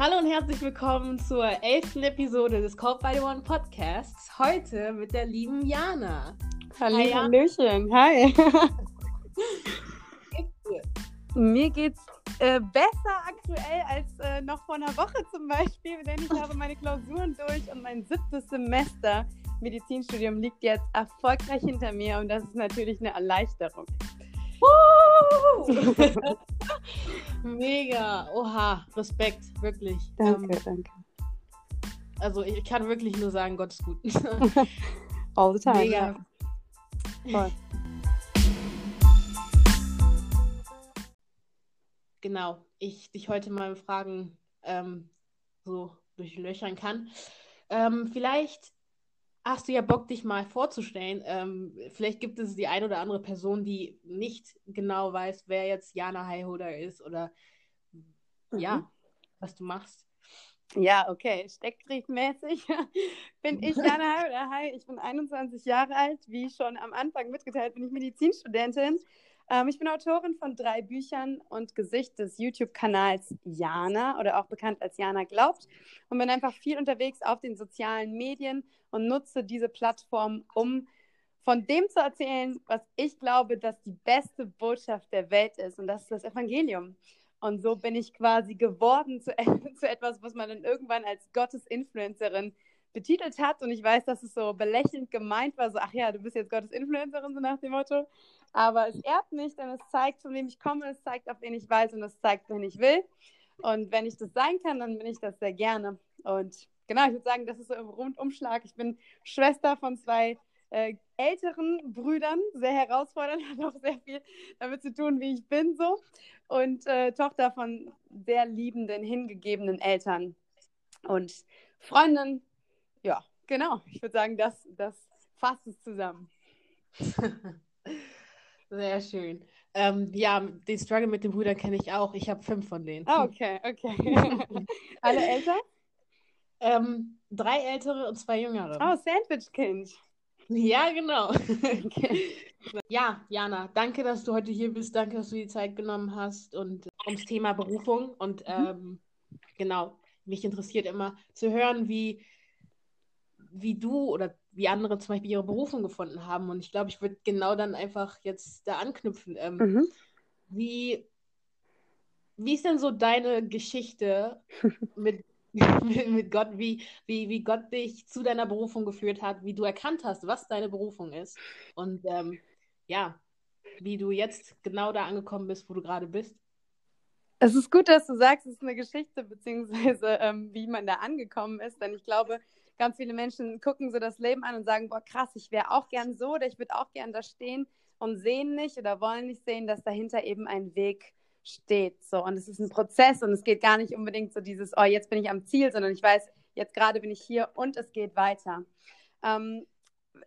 Hallo und herzlich willkommen zur elften Episode des Call by the One Podcasts. Heute mit der lieben Jana. Hallo, Hi, Hallöchen. Hi. Mir geht's äh, besser aktuell als äh, noch vor einer Woche zum Beispiel, denn ich habe meine Klausuren durch und mein siebtes Semester Medizinstudium liegt jetzt erfolgreich hinter mir und das ist natürlich eine Erleichterung. Mega. Oha, Respekt, wirklich. Danke, ähm, danke. Also ich kann wirklich nur sagen, Gott ist gut. All the time. Mega. Voll. Genau, ich dich heute mal Fragen ähm, so durchlöchern kann. Ähm, vielleicht hast du ja Bock, dich mal vorzustellen. Ähm, vielleicht gibt es die ein oder andere Person, die nicht genau weiß, wer jetzt Jana Highholder ist oder mhm. ja, was du machst. Ja, okay. Steckbriefmäßig bin ich Jana Highholder. Hi, ich bin 21 Jahre alt. Wie schon am Anfang mitgeteilt, bin ich Medizinstudentin. Ähm, ich bin Autorin von drei Büchern und Gesicht des YouTube-Kanals Jana oder auch bekannt als Jana Glaubt und bin einfach viel unterwegs auf den sozialen Medien und nutze diese Plattform, um von dem zu erzählen, was ich glaube, dass die beste Botschaft der Welt ist und das ist das Evangelium. Und so bin ich quasi geworden zu, zu etwas, was man dann irgendwann als Gottes-Influencerin betitelt hat. Und ich weiß, dass es so belächelnd gemeint war, so, ach ja, du bist jetzt Gottes Influencerin, so nach dem Motto. Aber es ehrt mich, denn es zeigt, von wem ich komme, es zeigt, auf wen ich weiß und es zeigt, wen ich will. Und wenn ich das sein kann, dann bin ich das sehr gerne. Und genau, ich würde sagen, das ist so im Rundumschlag. Ich bin Schwester von zwei äh, älteren Brüdern, sehr herausfordernd, hat auch sehr viel damit zu tun, wie ich bin so. Und äh, Tochter von sehr liebenden, hingegebenen Eltern. Und Freundin, ja, genau. Ich würde sagen, das, das fasst es zusammen. Sehr schön. Ähm, ja, den Struggle mit den Brüdern kenne ich auch. Ich habe fünf von denen. Ah, okay, okay. Alle älter? Ähm, drei ältere und zwei jüngere. Oh, Sandwich-Kind. Ja, genau. Okay. Ja, Jana, danke, dass du heute hier bist. Danke, dass du die Zeit genommen hast und äh, ums Thema Berufung. Und mhm. ähm, genau, mich interessiert immer zu hören, wie, wie du oder wie andere zum Beispiel ihre Berufung gefunden haben. Und ich glaube, ich würde genau dann einfach jetzt da anknüpfen. Ähm, mhm. Wie, wie ist denn so deine Geschichte mit, mit, mit, Gott, wie, wie, wie Gott dich zu deiner Berufung geführt hat, wie du erkannt hast, was deine Berufung ist und ähm, ja, wie du jetzt genau da angekommen bist, wo du gerade bist? Es ist gut, dass du sagst, es ist eine Geschichte, beziehungsweise ähm, wie man da angekommen ist, denn ich glaube, ganz viele Menschen gucken so das Leben an und sagen, boah, krass, ich wäre auch gern so oder ich würde auch gern da stehen und sehen nicht oder wollen nicht sehen, dass dahinter eben ein Weg steht. So, und es ist ein Prozess und es geht gar nicht unbedingt so dieses, oh, jetzt bin ich am Ziel, sondern ich weiß, jetzt gerade bin ich hier und es geht weiter. Ähm,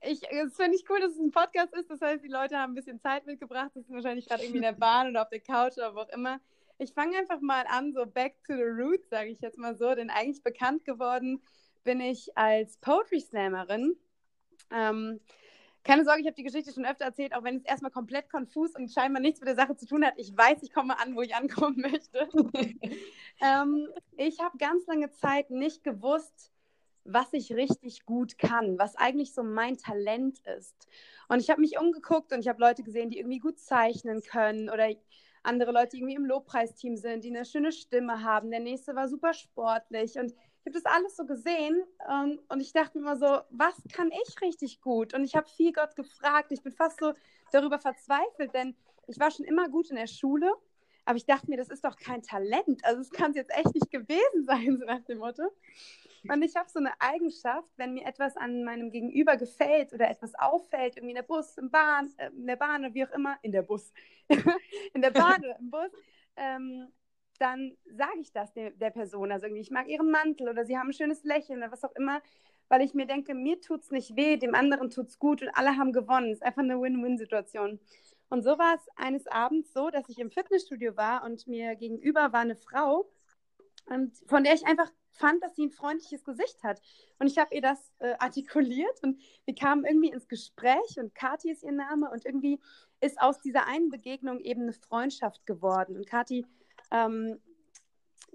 ich, es finde ich cool, dass es ein Podcast ist. Das heißt, die Leute haben ein bisschen Zeit mitgebracht. Das sind wahrscheinlich gerade irgendwie in der Bahn oder auf der Couch oder wo auch immer. Ich fange einfach mal an, so back to the roots, sage ich jetzt mal so, denn eigentlich bekannt geworden bin ich als Poetry Slammerin. Ähm, keine Sorge, ich habe die Geschichte schon öfter erzählt, auch wenn es erstmal komplett konfus und scheinbar nichts mit der Sache zu tun hat. Ich weiß, ich komme an, wo ich ankommen möchte. ähm, ich habe ganz lange Zeit nicht gewusst, was ich richtig gut kann, was eigentlich so mein Talent ist. Und ich habe mich umgeguckt und ich habe Leute gesehen, die irgendwie gut zeichnen können oder andere Leute, die irgendwie im Lobpreisteam sind, die eine schöne Stimme haben. Der nächste war super sportlich und ich habe das alles so gesehen ähm, und ich dachte mir immer so, was kann ich richtig gut? Und ich habe viel Gott gefragt. Ich bin fast so darüber verzweifelt, denn ich war schon immer gut in der Schule, aber ich dachte mir, das ist doch kein Talent. Also es kann es jetzt echt nicht gewesen sein, so nach dem Motto. Und ich habe so eine Eigenschaft, wenn mir etwas an meinem Gegenüber gefällt oder etwas auffällt, irgendwie in der Bus, im Bahn, äh, in der Bahn oder wie auch immer, in der Bus, in der Bahn oder im Bus, ähm, dann sage ich das der, der, Person. Also irgendwie, ich mag ihren Mantel oder sie haben ein schönes Lächeln oder was auch immer, weil ich mir denke, mir tut es nicht weh, dem anderen tut es gut und alle haben gewonnen. Es ist einfach eine Win-Win-Situation. Und so war es eines Abends so, dass ich im Fitnessstudio war und mir gegenüber war eine Frau, und von der ich einfach fand, dass sie ein freundliches Gesicht hat. Und ich habe ihr das äh, artikuliert und wir kamen irgendwie ins Gespräch und Kathi ist ihr Name und irgendwie ist aus dieser einen Begegnung eben eine Freundschaft geworden. Und Kathi ähm,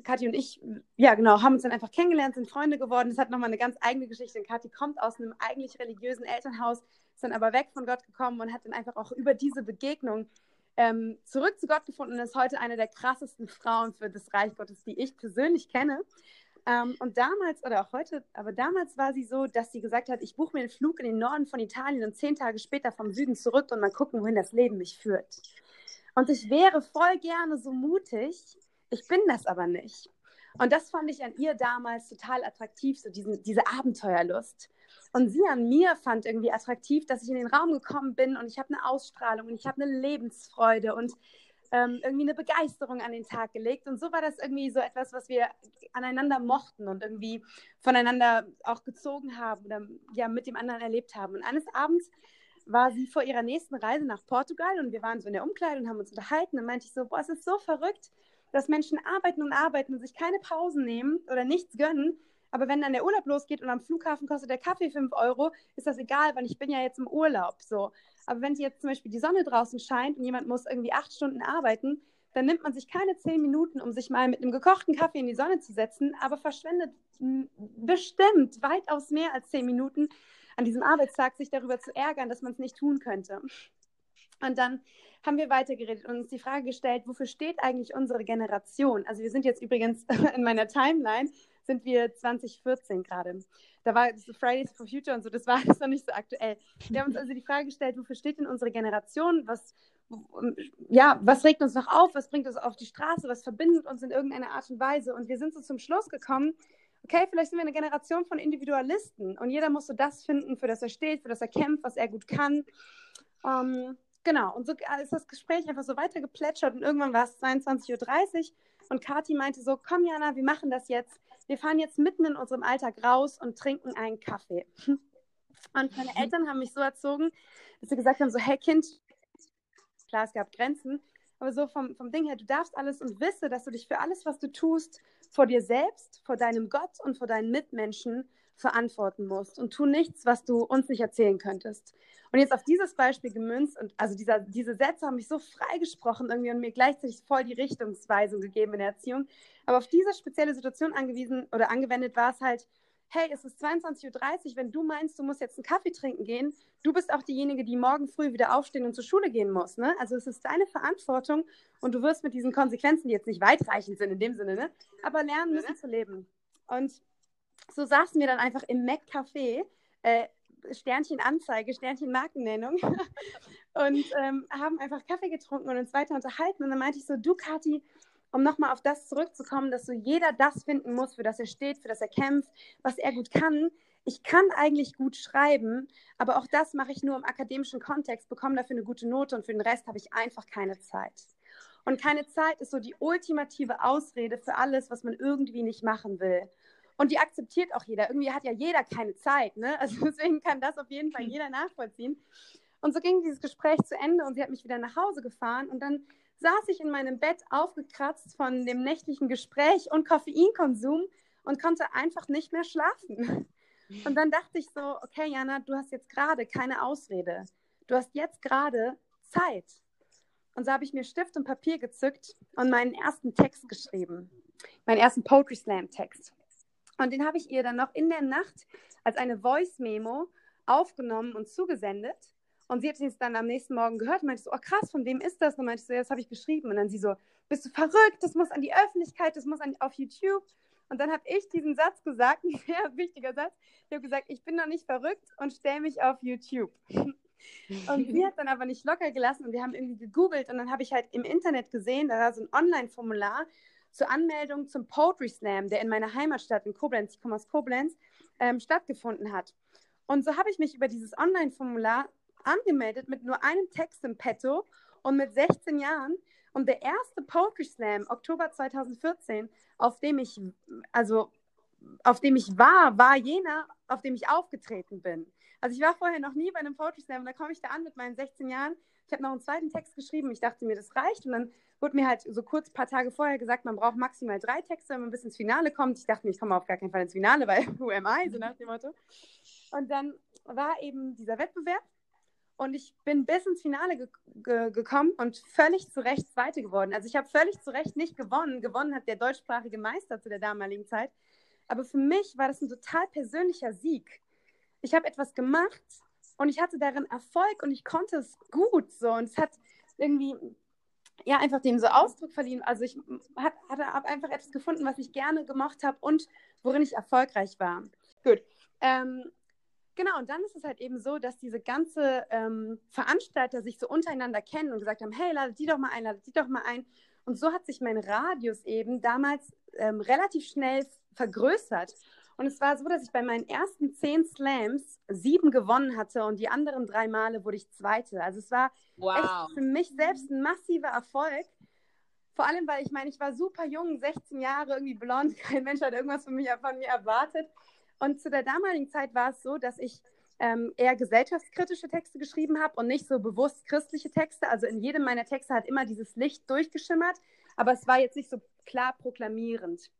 Kathi und ich, ja genau, haben uns dann einfach kennengelernt, sind Freunde geworden. Das hat nochmal eine ganz eigene Geschichte. Kathi kommt aus einem eigentlich religiösen Elternhaus, ist dann aber weg von Gott gekommen und hat dann einfach auch über diese Begegnung ähm, zurück zu Gott gefunden und ist heute eine der krassesten Frauen für das Reich Gottes, die ich persönlich kenne. Ähm, und damals, oder auch heute, aber damals war sie so, dass sie gesagt hat, ich buche mir einen Flug in den Norden von Italien und zehn Tage später vom Süden zurück und mal gucken, wohin das Leben mich führt. Und ich wäre voll gerne so mutig, ich bin das aber nicht. Und das fand ich an ihr damals total attraktiv, so diesen, diese Abenteuerlust. Und sie an mir fand irgendwie attraktiv, dass ich in den Raum gekommen bin und ich habe eine Ausstrahlung und ich habe eine Lebensfreude und ähm, irgendwie eine Begeisterung an den Tag gelegt. Und so war das irgendwie so etwas, was wir aneinander mochten und irgendwie voneinander auch gezogen haben oder ja mit dem anderen erlebt haben. Und eines Abends war sie vor ihrer nächsten Reise nach Portugal und wir waren so in der Umkleide und haben uns unterhalten. Und meinte ich so, boah, es ist so verrückt, dass Menschen arbeiten und arbeiten und sich keine Pausen nehmen oder nichts gönnen. Aber wenn dann der Urlaub losgeht und am Flughafen kostet der Kaffee 5 Euro, ist das egal, weil ich bin ja jetzt im Urlaub. So. Aber wenn jetzt zum Beispiel die Sonne draußen scheint und jemand muss irgendwie acht Stunden arbeiten, dann nimmt man sich keine zehn Minuten, um sich mal mit einem gekochten Kaffee in die Sonne zu setzen, aber verschwendet bestimmt weitaus mehr als zehn Minuten an diesem Arbeitstag, sich darüber zu ärgern, dass man es nicht tun könnte. Und dann haben wir weitergeredet und uns die Frage gestellt, wofür steht eigentlich unsere Generation? Also wir sind jetzt übrigens in meiner Timeline, sind wir 2014 gerade. Da war Fridays for Future und so, das war das noch nicht so aktuell. Wir haben uns also die Frage gestellt, wofür steht denn unsere Generation? Was, ja, was regt uns noch auf? Was bringt uns auf die Straße? Was verbindet uns in irgendeiner Art und Weise? Und wir sind so zum Schluss gekommen, okay, vielleicht sind wir eine Generation von Individualisten und jeder muss so das finden, für das er steht, für das er kämpft, was er gut kann. Um, Genau, und so ist das Gespräch einfach so weiter geplätschert und irgendwann war es 22.30 Uhr und Kathi meinte so, komm Jana, wir machen das jetzt. Wir fahren jetzt mitten in unserem Alltag raus und trinken einen Kaffee. Und meine Eltern haben mich so erzogen, dass sie gesagt haben, so, hey Kind, klar, es gab Grenzen, aber so vom, vom Ding her, du darfst alles und wisse, dass du dich für alles, was du tust, vor dir selbst, vor deinem Gott und vor deinen Mitmenschen verantworten musst und tu nichts, was du uns nicht erzählen könntest. Und jetzt auf dieses Beispiel gemünzt und also dieser, diese Sätze haben mich so freigesprochen irgendwie und mir gleichzeitig voll die Richtungsweisung gegeben in der Erziehung. Aber auf diese spezielle Situation angewiesen oder angewendet war es halt, hey, es ist 22.30 Uhr, wenn du meinst, du musst jetzt einen Kaffee trinken gehen, du bist auch diejenige, die morgen früh wieder aufstehen und zur Schule gehen muss. Ne? Also es ist deine Verantwortung und du wirst mit diesen Konsequenzen, die jetzt nicht weitreichend sind in dem Sinne, ne? aber lernen müssen zu leben. Und so saßen wir dann einfach im Mac-Café, äh, Sternchen Anzeige, Sternchen Markennennung und ähm, haben einfach Kaffee getrunken und uns weiter unterhalten. Und dann meinte ich so, du Kathi, um nochmal auf das zurückzukommen, dass so jeder das finden muss, für das er steht, für das er kämpft, was er gut kann. Ich kann eigentlich gut schreiben, aber auch das mache ich nur im akademischen Kontext, bekomme dafür eine gute Note und für den Rest habe ich einfach keine Zeit. Und keine Zeit ist so die ultimative Ausrede für alles, was man irgendwie nicht machen will. Und die akzeptiert auch jeder. Irgendwie hat ja jeder keine Zeit. Ne? Also deswegen kann das auf jeden Fall hm. jeder nachvollziehen. Und so ging dieses Gespräch zu Ende und sie hat mich wieder nach Hause gefahren. Und dann saß ich in meinem Bett aufgekratzt von dem nächtlichen Gespräch und Koffeinkonsum und konnte einfach nicht mehr schlafen. Und dann dachte ich so, okay, Jana, du hast jetzt gerade keine Ausrede. Du hast jetzt gerade Zeit. Und so habe ich mir Stift und Papier gezückt und meinen ersten Text geschrieben. Meinen ersten Poetry Slam Text. Und den habe ich ihr dann noch in der Nacht als eine Voice-Memo aufgenommen und zugesendet. Und sie hat es dann am nächsten Morgen gehört und meinte so, oh krass, von wem ist das? Und meinte so, ja, das habe ich geschrieben. Und dann sie so, bist du verrückt? Das muss an die Öffentlichkeit, das muss an, auf YouTube. Und dann habe ich diesen Satz gesagt, ein sehr wichtiger Satz. Ich habe gesagt, ich bin noch nicht verrückt und stelle mich auf YouTube. Und sie hat dann aber nicht locker gelassen und wir haben irgendwie gegoogelt und dann habe ich halt im Internet gesehen, da war so ein Online-Formular zur Anmeldung zum Poetry Slam, der in meiner Heimatstadt in Koblenz, ich komme aus Koblenz, ähm, stattgefunden hat. Und so habe ich mich über dieses Online-Formular angemeldet mit nur einem Text im Petto und mit 16 Jahren. Und der erste Poetry Slam, Oktober 2014, auf dem ich, also auf dem ich war, war jener, auf dem ich aufgetreten bin. Also ich war vorher noch nie bei einem Poetry Slam und da komme ich da an mit meinen 16 Jahren. Ich habe noch einen zweiten Text geschrieben. Ich dachte mir, das reicht. Und dann wurde mir halt so kurz ein paar Tage vorher gesagt, man braucht maximal drei Texte, wenn man bis ins Finale kommt. Ich dachte mir, ich komme auf gar keinen Fall ins Finale, weil who am I, so nach dem Motto. Und dann war eben dieser Wettbewerb Und ich bin bis ins Finale ge ge gekommen und völlig zu Recht Zweite geworden. Also ich habe völlig zu Recht nicht gewonnen. Gewonnen hat der deutschsprachige Meister zu der damaligen Zeit. Aber für mich war das ein total persönlicher Sieg. Ich habe etwas gemacht und ich hatte darin Erfolg und ich konnte es gut so. Und es hat irgendwie ja einfach dem so Ausdruck verliehen. Also ich hat, hatte einfach etwas gefunden, was ich gerne gemacht habe und worin ich erfolgreich war. Gut. Ähm, Genau, und dann ist es halt eben so, dass diese ganze ähm, Veranstalter sich so untereinander kennen und gesagt haben, hey, ladet die doch mal ein, ladet die doch mal ein. Und so hat sich mein Radius eben damals ähm, relativ schnell vergrößert. Und es war so, dass ich bei meinen ersten zehn Slams sieben gewonnen hatte und die anderen drei Male wurde ich Zweite. Also es war wow. echt für mich selbst ein massiver Erfolg. Vor allem, weil ich meine, ich war super jung, 16 Jahre, irgendwie blond, kein Mensch hat irgendwas von mir, von mir erwartet. Und zu der damaligen Zeit war es so, dass ich ähm, eher gesellschaftskritische Texte geschrieben habe und nicht so bewusst christliche Texte. Also in jedem meiner Texte hat immer dieses Licht durchgeschimmert, aber es war jetzt nicht so klar proklamierend.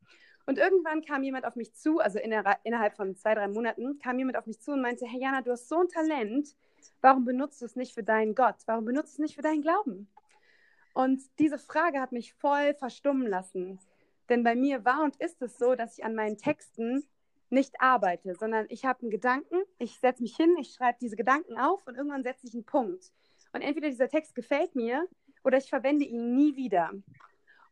Und irgendwann kam jemand auf mich zu, also innerhalb von zwei, drei Monaten, kam jemand auf mich zu und meinte, hey Jana, du hast so ein Talent, warum benutzt du es nicht für deinen Gott? Warum benutzt du es nicht für deinen Glauben? Und diese Frage hat mich voll verstummen lassen. Denn bei mir war und ist es so, dass ich an meinen Texten nicht arbeite, sondern ich habe einen Gedanken, ich setze mich hin, ich schreibe diese Gedanken auf und irgendwann setze ich einen Punkt. Und entweder dieser Text gefällt mir oder ich verwende ihn nie wieder.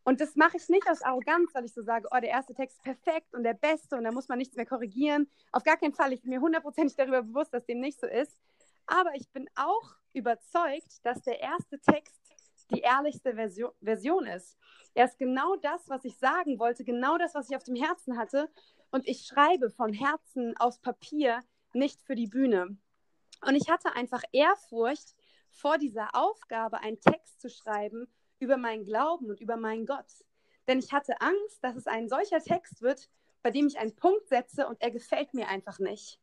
Und das mache ich nicht aus Arroganz, weil ich so sage, oh, der erste Text ist perfekt und der beste und da muss man nichts mehr korrigieren. Auf gar keinen Fall. Ich bin mir hundertprozentig darüber bewusst, dass dem nicht so ist. Aber ich bin auch überzeugt, dass der erste Text die ehrlichste Version, Version ist. Er ist genau das, was ich sagen wollte, genau das, was ich auf dem Herzen hatte. Und ich schreibe von Herzen aus Papier, nicht für die Bühne. Und ich hatte einfach Ehrfurcht vor dieser Aufgabe, einen Text zu schreiben über meinen Glauben und über meinen Gott. Denn ich hatte Angst, dass es ein solcher Text wird, bei dem ich einen Punkt setze und er gefällt mir einfach nicht.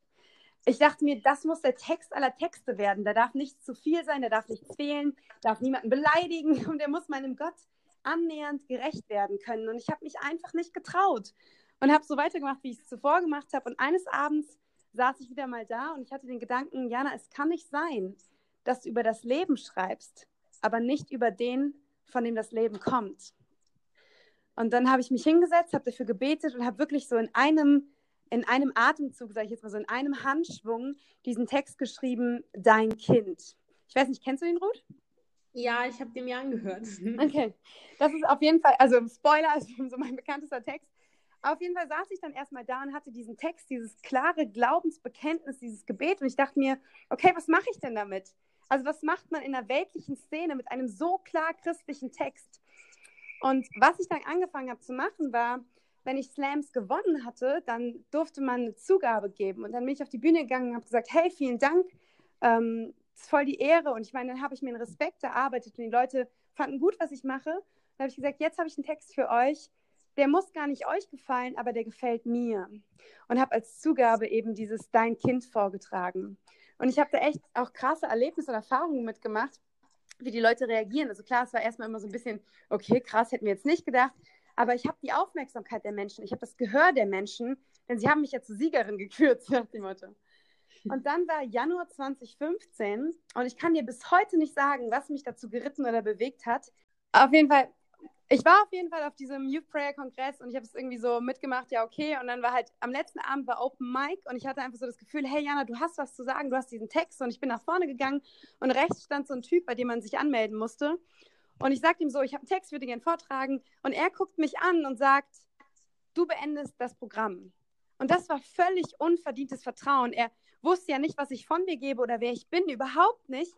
Ich dachte mir, das muss der Text aller Texte werden. Da darf nichts zu viel sein, da darf nichts fehlen, darf niemanden beleidigen und er muss meinem Gott annähernd gerecht werden können. Und ich habe mich einfach nicht getraut und habe so weitergemacht, wie ich es zuvor gemacht habe. Und eines Abends saß ich wieder mal da und ich hatte den Gedanken, Jana, es kann nicht sein, dass du über das Leben schreibst, aber nicht über den, von dem das Leben kommt. Und dann habe ich mich hingesetzt, habe dafür gebetet und habe wirklich so in einem, in einem Atemzug, sage ich jetzt mal so, in einem Handschwung diesen Text geschrieben, dein Kind. Ich weiß nicht, kennst du den, Ruth? Ja, ich habe den mir angehört. Okay. Das ist auf jeden Fall, also Spoiler ist so mein bekanntester Text. Auf jeden Fall saß ich dann erstmal da und hatte diesen Text, dieses klare Glaubensbekenntnis, dieses Gebet und ich dachte mir, okay, was mache ich denn damit? Also was macht man in einer weltlichen Szene mit einem so klar christlichen Text? Und was ich dann angefangen habe zu machen, war, wenn ich Slams gewonnen hatte, dann durfte man eine Zugabe geben. Und dann bin ich auf die Bühne gegangen und habe gesagt, hey, vielen Dank, ähm, ist voll die Ehre. Und ich meine, dann habe ich mir einen Respekt erarbeitet und die Leute fanden gut, was ich mache. Dann habe ich gesagt, jetzt habe ich einen Text für euch, der muss gar nicht euch gefallen, aber der gefällt mir. Und habe als Zugabe eben dieses Dein Kind vorgetragen. Und ich habe da echt auch krasse Erlebnisse und Erfahrungen mitgemacht, wie die Leute reagieren. Also klar, es war erstmal immer so ein bisschen, okay, krass, hätten wir jetzt nicht gedacht. Aber ich habe die Aufmerksamkeit der Menschen, ich habe das Gehör der Menschen, denn sie haben mich ja zur Siegerin gekürt, nach dem Motto. Und dann war Januar 2015 und ich kann dir bis heute nicht sagen, was mich dazu geritten oder bewegt hat. Auf jeden Fall ich war auf jeden Fall auf diesem Youth Prayer Kongress und ich habe es irgendwie so mitgemacht, ja, okay. Und dann war halt am letzten Abend war Open Mic und ich hatte einfach so das Gefühl, hey Jana, du hast was zu sagen, du hast diesen Text und ich bin nach vorne gegangen und rechts stand so ein Typ, bei dem man sich anmelden musste. Und ich sagte ihm so, ich habe einen Text, würde gerne vortragen. Und er guckt mich an und sagt, du beendest das Programm. Und das war völlig unverdientes Vertrauen. Er wusste ja nicht, was ich von mir gebe oder wer ich bin, überhaupt nicht.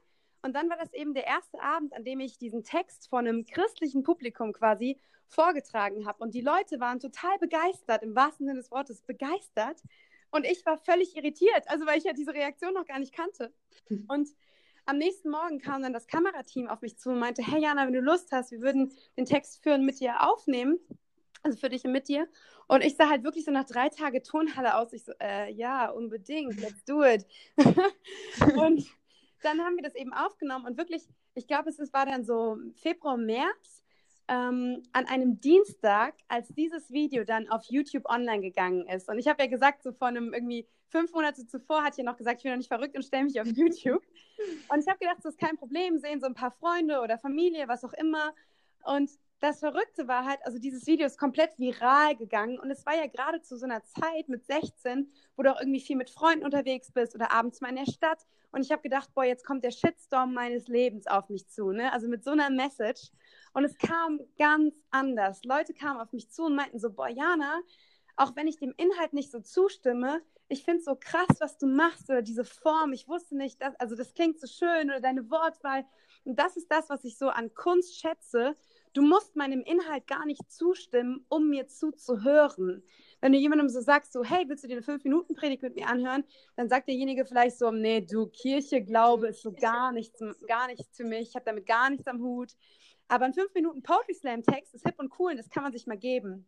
Und dann war das eben der erste Abend, an dem ich diesen Text von einem christlichen Publikum quasi vorgetragen habe. Und die Leute waren total begeistert, im wahrsten Sinne des Wortes begeistert. Und ich war völlig irritiert, also weil ich ja diese Reaktion noch gar nicht kannte. Und am nächsten Morgen kam dann das Kamerateam auf mich zu und meinte, hey Jana, wenn du Lust hast, wir würden den Text führen mit dir aufnehmen. Also für dich und mit dir. Und ich sah halt wirklich so nach drei Tagen Tonhalle aus. Ich so, äh, ja, unbedingt, let's do it. und dann haben wir das eben aufgenommen und wirklich, ich glaube, es war dann so Februar, März. ähm, an einem Dienstag, als dieses Video dann auf YouTube online gegangen ist. Und ich habe ja gesagt, so vor einem irgendwie fünf Monate zuvor hat ja noch gesagt, ich bin noch nicht verrückt und stelle mich auf YouTube. Und ich habe gedacht, das ist kein Problem, sehen so ein paar Freunde oder Familie, was auch immer. Und das Verrückte war halt, also dieses Video ist komplett viral gegangen und es war ja gerade zu so einer Zeit mit 16, wo du auch irgendwie viel mit Freunden unterwegs bist oder abends mal in der Stadt. Und ich habe gedacht, boah, jetzt kommt der Shitstorm meines Lebens auf mich zu, ne? Also mit so einer Message. Und es kam ganz anders. Leute kamen auf mich zu und meinten so, boah, Jana, auch wenn ich dem Inhalt nicht so zustimme, ich finde es so krass, was du machst oder diese Form. Ich wusste nicht, dass, also das klingt so schön oder deine Wortwahl. Und das ist das, was ich so an Kunst schätze. Du musst meinem Inhalt gar nicht zustimmen, um mir zuzuhören. Wenn du jemandem so sagst, so, hey, willst du dir eine 5-Minuten-Predigt mit mir anhören? Dann sagt derjenige vielleicht so, nee, du, Kirche, Glaube ist so gar nichts, gar nichts für mich. Ich habe damit gar nichts am Hut. Aber ein 5-Minuten-Poetry-Slam-Text ist hip und cool und das kann man sich mal geben.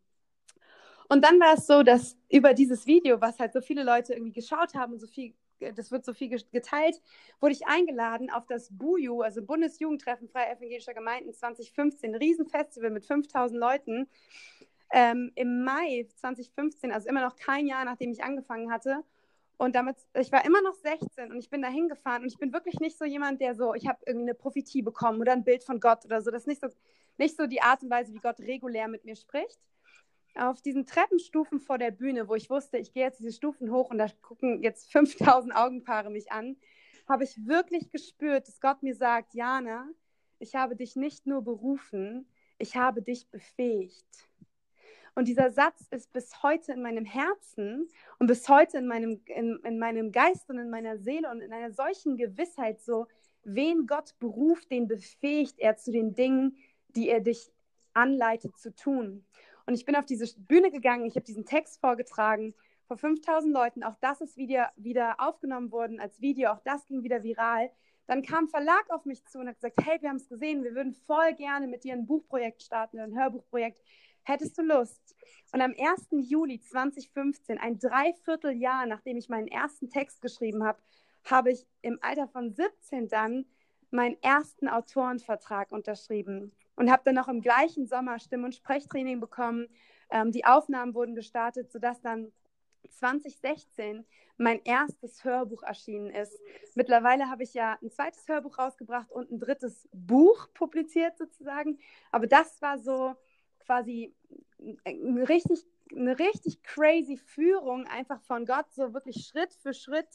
Und dann war es so, dass über dieses Video, was halt so viele Leute irgendwie geschaut haben und so viel, das wird so viel geteilt, wurde ich eingeladen auf das BUJU, also Bundesjugendtreffen Freie Evangelischer Gemeinden 2015, ein Riesenfestival mit 5000 Leuten. Ähm, Im Mai 2015, also immer noch kein Jahr, nachdem ich angefangen hatte. Und damit, ich war immer noch 16 und ich bin da hingefahren und ich bin wirklich nicht so jemand, der so, ich habe irgendwie eine Prophetie bekommen oder ein Bild von Gott oder so. Das ist nicht so, nicht so die Art und Weise, wie Gott regulär mit mir spricht auf diesen Treppenstufen vor der Bühne, wo ich wusste, ich gehe jetzt diese Stufen hoch und da gucken jetzt 5000 Augenpaare mich an, habe ich wirklich gespürt, dass Gott mir sagt, Jana, ich habe dich nicht nur berufen, ich habe dich befähigt. Und dieser Satz ist bis heute in meinem Herzen und bis heute in meinem, in, in meinem Geist und in meiner Seele und in einer solchen Gewissheit so, wen Gott beruft, den befähigt er zu den Dingen, die er dich anleitet zu tun. Und ich bin auf diese Bühne gegangen, ich habe diesen Text vorgetragen vor 5000 Leuten. Auch das ist wieder, wieder aufgenommen worden als Video, auch das ging wieder viral. Dann kam ein Verlag auf mich zu und hat gesagt, hey, wir haben es gesehen, wir würden voll gerne mit dir ein Buchprojekt starten, ein Hörbuchprojekt. Hättest du Lust? Und am 1. Juli 2015, ein Dreivierteljahr nachdem ich meinen ersten Text geschrieben habe, habe ich im Alter von 17 dann meinen ersten Autorenvertrag unterschrieben und habe dann noch im gleichen Sommer Stimm- und Sprechtraining bekommen. Ähm, die Aufnahmen wurden gestartet, sodass dann 2016 mein erstes Hörbuch erschienen ist. Mittlerweile habe ich ja ein zweites Hörbuch rausgebracht und ein drittes Buch publiziert sozusagen. Aber das war so quasi eine richtig, eine richtig crazy Führung einfach von Gott, so wirklich Schritt für Schritt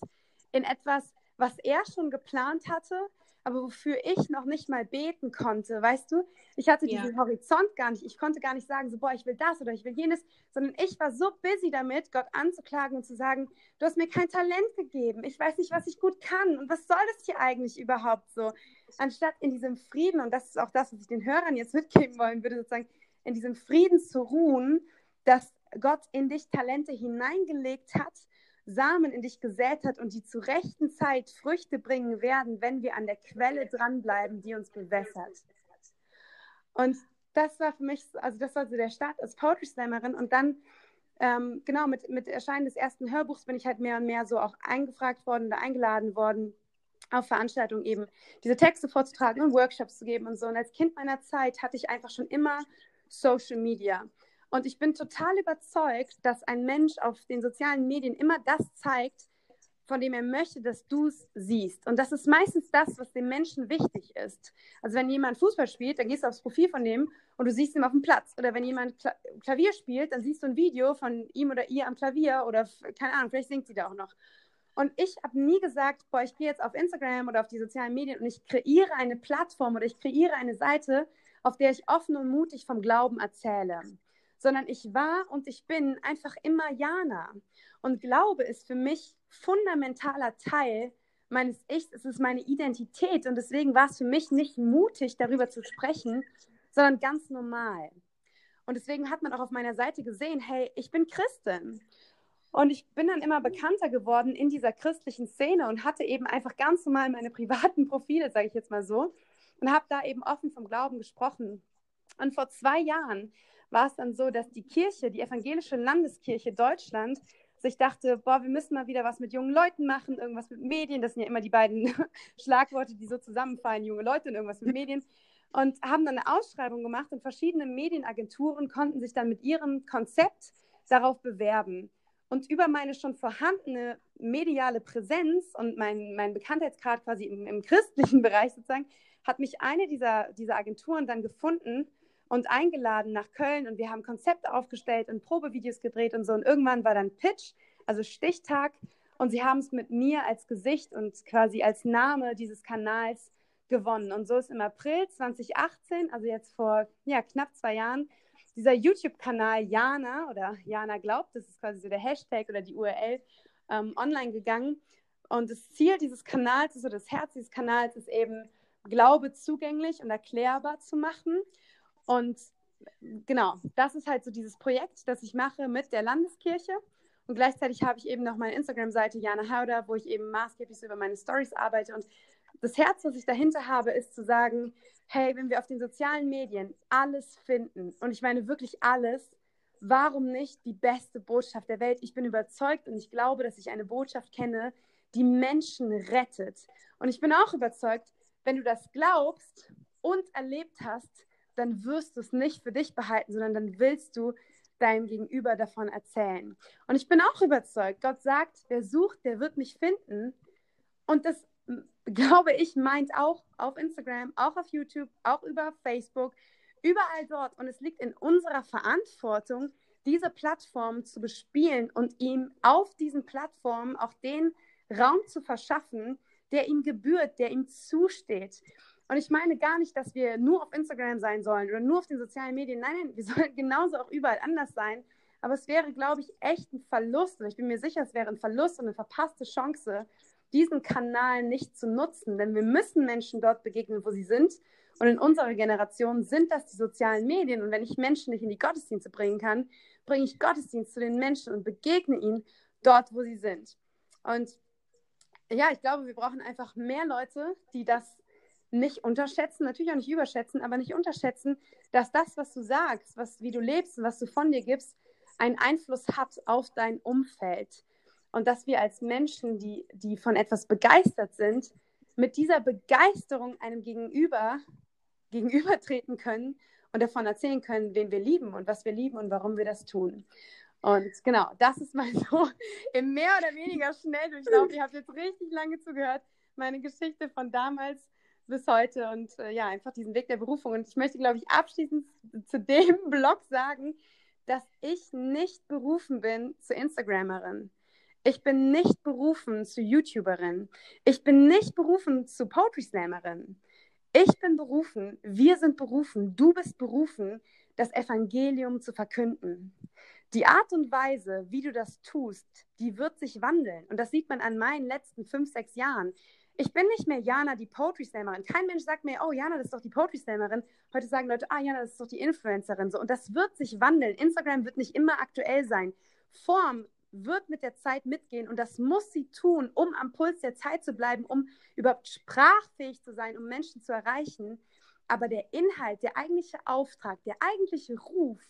in etwas, was er schon geplant hatte, aber wofür ich noch nicht mal beten konnte, weißt du? Ich hatte ja. diesen Horizont gar nicht. Ich konnte gar nicht sagen, so, boah, ich will das oder ich will jenes, sondern ich war so busy damit, Gott anzuklagen und zu sagen, du hast mir kein Talent gegeben. Ich weiß nicht, was ich gut kann. Und was soll das hier eigentlich überhaupt so? Anstatt in diesem Frieden, und das ist auch das, was ich den Hörern jetzt mitgeben wollen würde, sozusagen, in diesem Frieden zu ruhen, dass Gott in dich Talente hineingelegt hat Samen in dich gesät hat und die zur rechten Zeit Früchte bringen werden, wenn wir an der Quelle dranbleiben, die uns bewässert. Und das war für mich, also das war so der Start als Poetry Slammerin und dann ähm, genau mit, mit Erscheinen des ersten Hörbuchs bin ich halt mehr und mehr so auch eingefragt worden oder eingeladen worden, auf Veranstaltungen eben diese Texte vorzutragen und Workshops zu geben und so. Und als Kind meiner Zeit hatte ich einfach schon immer Social Media. Und ich bin total überzeugt, dass ein Mensch auf den sozialen Medien immer das zeigt, von dem er möchte, dass du es siehst. Und das ist meistens das, was dem Menschen wichtig ist. Also wenn jemand Fußball spielt, dann gehst du aufs Profil von dem und du siehst ihn auf dem Platz. Oder wenn jemand Kla Klavier spielt, dann siehst du ein Video von ihm oder ihr am Klavier oder keine Ahnung, vielleicht singt sie da auch noch. Und ich habe nie gesagt, boah, ich gehe jetzt auf Instagram oder auf die sozialen Medien und ich kreiere eine Plattform oder ich kreiere eine Seite, auf der ich offen und mutig vom Glauben erzähle sondern ich war und ich bin einfach immer Jana. Und Glaube ist für mich fundamentaler Teil meines Ichs, es ist meine Identität und deswegen war es für mich nicht mutig, darüber zu sprechen, sondern ganz normal. Und deswegen hat man auch auf meiner Seite gesehen, hey, ich bin Christin. Und ich bin dann immer bekannter geworden in dieser christlichen Szene und hatte eben einfach ganz normal meine privaten Profile, sage ich jetzt mal so, und habe da eben offen vom Glauben gesprochen. Und vor zwei Jahren war es dann so, dass die Kirche, die evangelische Landeskirche Deutschland, sich dachte, boah, wir müssen mal wieder was mit jungen Leuten machen, irgendwas mit Medien. Das sind ja immer die beiden Schlagworte, die so zusammenfallen, junge Leute und irgendwas mit Medien. und haben dann eine Ausschreibung gemacht und verschiedene Medienagenturen konnten sich dann mit ihrem Konzept darauf bewerben. Und über meine schon vorhandene mediale Präsenz und mein, mein Bekanntheitsgrad quasi im, im christlichen Bereich sozusagen, hat mich eine dieser, dieser Agenturen dann gefunden und eingeladen nach Köln und wir haben Konzepte aufgestellt und Probevideos gedreht und so. Und irgendwann war dann Pitch, also Stichtag. Und sie haben es mit mir als Gesicht und quasi als Name dieses Kanals gewonnen. Und so ist im April 2018, also jetzt vor ja, knapp zwei Jahren, dieser YouTube-Kanal Jana oder Jana glaubt, das ist quasi so der Hashtag oder die URL, ähm, online gegangen. Und das Ziel dieses Kanals, also das Herz dieses Kanals, ist eben, Glaube zugänglich und erklärbar zu machen. Und genau, das ist halt so dieses Projekt, das ich mache mit der Landeskirche. Und gleichzeitig habe ich eben noch meine Instagram-Seite Jana Hauder, wo ich eben maßgeblich so über meine Stories arbeite und das Herz, was ich dahinter habe, ist zu sagen, hey, wenn wir auf den sozialen Medien alles finden, und ich meine wirklich alles, warum nicht die beste Botschaft der Welt? Ich bin überzeugt und ich glaube, dass ich eine Botschaft kenne, die Menschen rettet. Und ich bin auch überzeugt, wenn du das glaubst und erlebt hast, dann wirst du es nicht für dich behalten, sondern dann willst du deinem Gegenüber davon erzählen. Und ich bin auch überzeugt, Gott sagt, wer sucht, der wird mich finden. Und das glaube ich, meint auch auf Instagram, auch auf YouTube, auch über Facebook, überall dort. Und es liegt in unserer Verantwortung, diese Plattformen zu bespielen und ihm auf diesen Plattformen auch den Raum zu verschaffen, der ihm gebührt, der ihm zusteht. Und ich meine gar nicht, dass wir nur auf Instagram sein sollen oder nur auf den sozialen Medien. Nein, nein, wir sollen genauso auch überall anders sein. Aber es wäre, glaube ich, echt ein Verlust. Und ich bin mir sicher, es wäre ein Verlust und eine verpasste Chance, diesen Kanal nicht zu nutzen, denn wir müssen Menschen dort begegnen, wo sie sind. Und in unserer Generation sind das die sozialen Medien. Und wenn ich Menschen nicht in die Gottesdienste bringen kann, bringe ich Gottesdienst zu den Menschen und begegne ihnen dort, wo sie sind. Und ja, ich glaube, wir brauchen einfach mehr Leute, die das nicht unterschätzen, natürlich auch nicht überschätzen, aber nicht unterschätzen, dass das, was du sagst, was, wie du lebst und was du von dir gibst, einen Einfluss hat auf dein Umfeld und dass wir als Menschen, die, die von etwas begeistert sind, mit dieser Begeisterung einem Gegenüber gegenübertreten können und davon erzählen können, wen wir lieben und was wir lieben und warum wir das tun. Und genau, das ist mal so im mehr oder weniger Schnelldurchlauf. Ihr habt jetzt richtig lange zugehört. Meine Geschichte von damals bis heute und äh, ja, einfach diesen Weg der Berufung. Und ich möchte, glaube ich, abschließend zu dem Blog sagen, dass ich nicht berufen bin zur Instagrammerin. Ich bin nicht berufen zu YouTuberin. Ich bin nicht berufen zu Poetry Slammerin. Ich bin berufen, wir sind berufen, du bist berufen, das Evangelium zu verkünden. Die Art und Weise, wie du das tust, die wird sich wandeln. Und das sieht man an meinen letzten fünf, sechs Jahren. Ich bin nicht mehr Jana, die Poetry Slammerin. Kein Mensch sagt mir, oh, Jana, das ist doch die Poetry Slammerin. Heute sagen Leute, ah, Jana, das ist doch die Influencerin. So. Und das wird sich wandeln. Instagram wird nicht immer aktuell sein. Form wird mit der Zeit mitgehen und das muss sie tun, um am Puls der Zeit zu bleiben, um überhaupt sprachfähig zu sein, um Menschen zu erreichen. Aber der Inhalt, der eigentliche Auftrag, der eigentliche Ruf,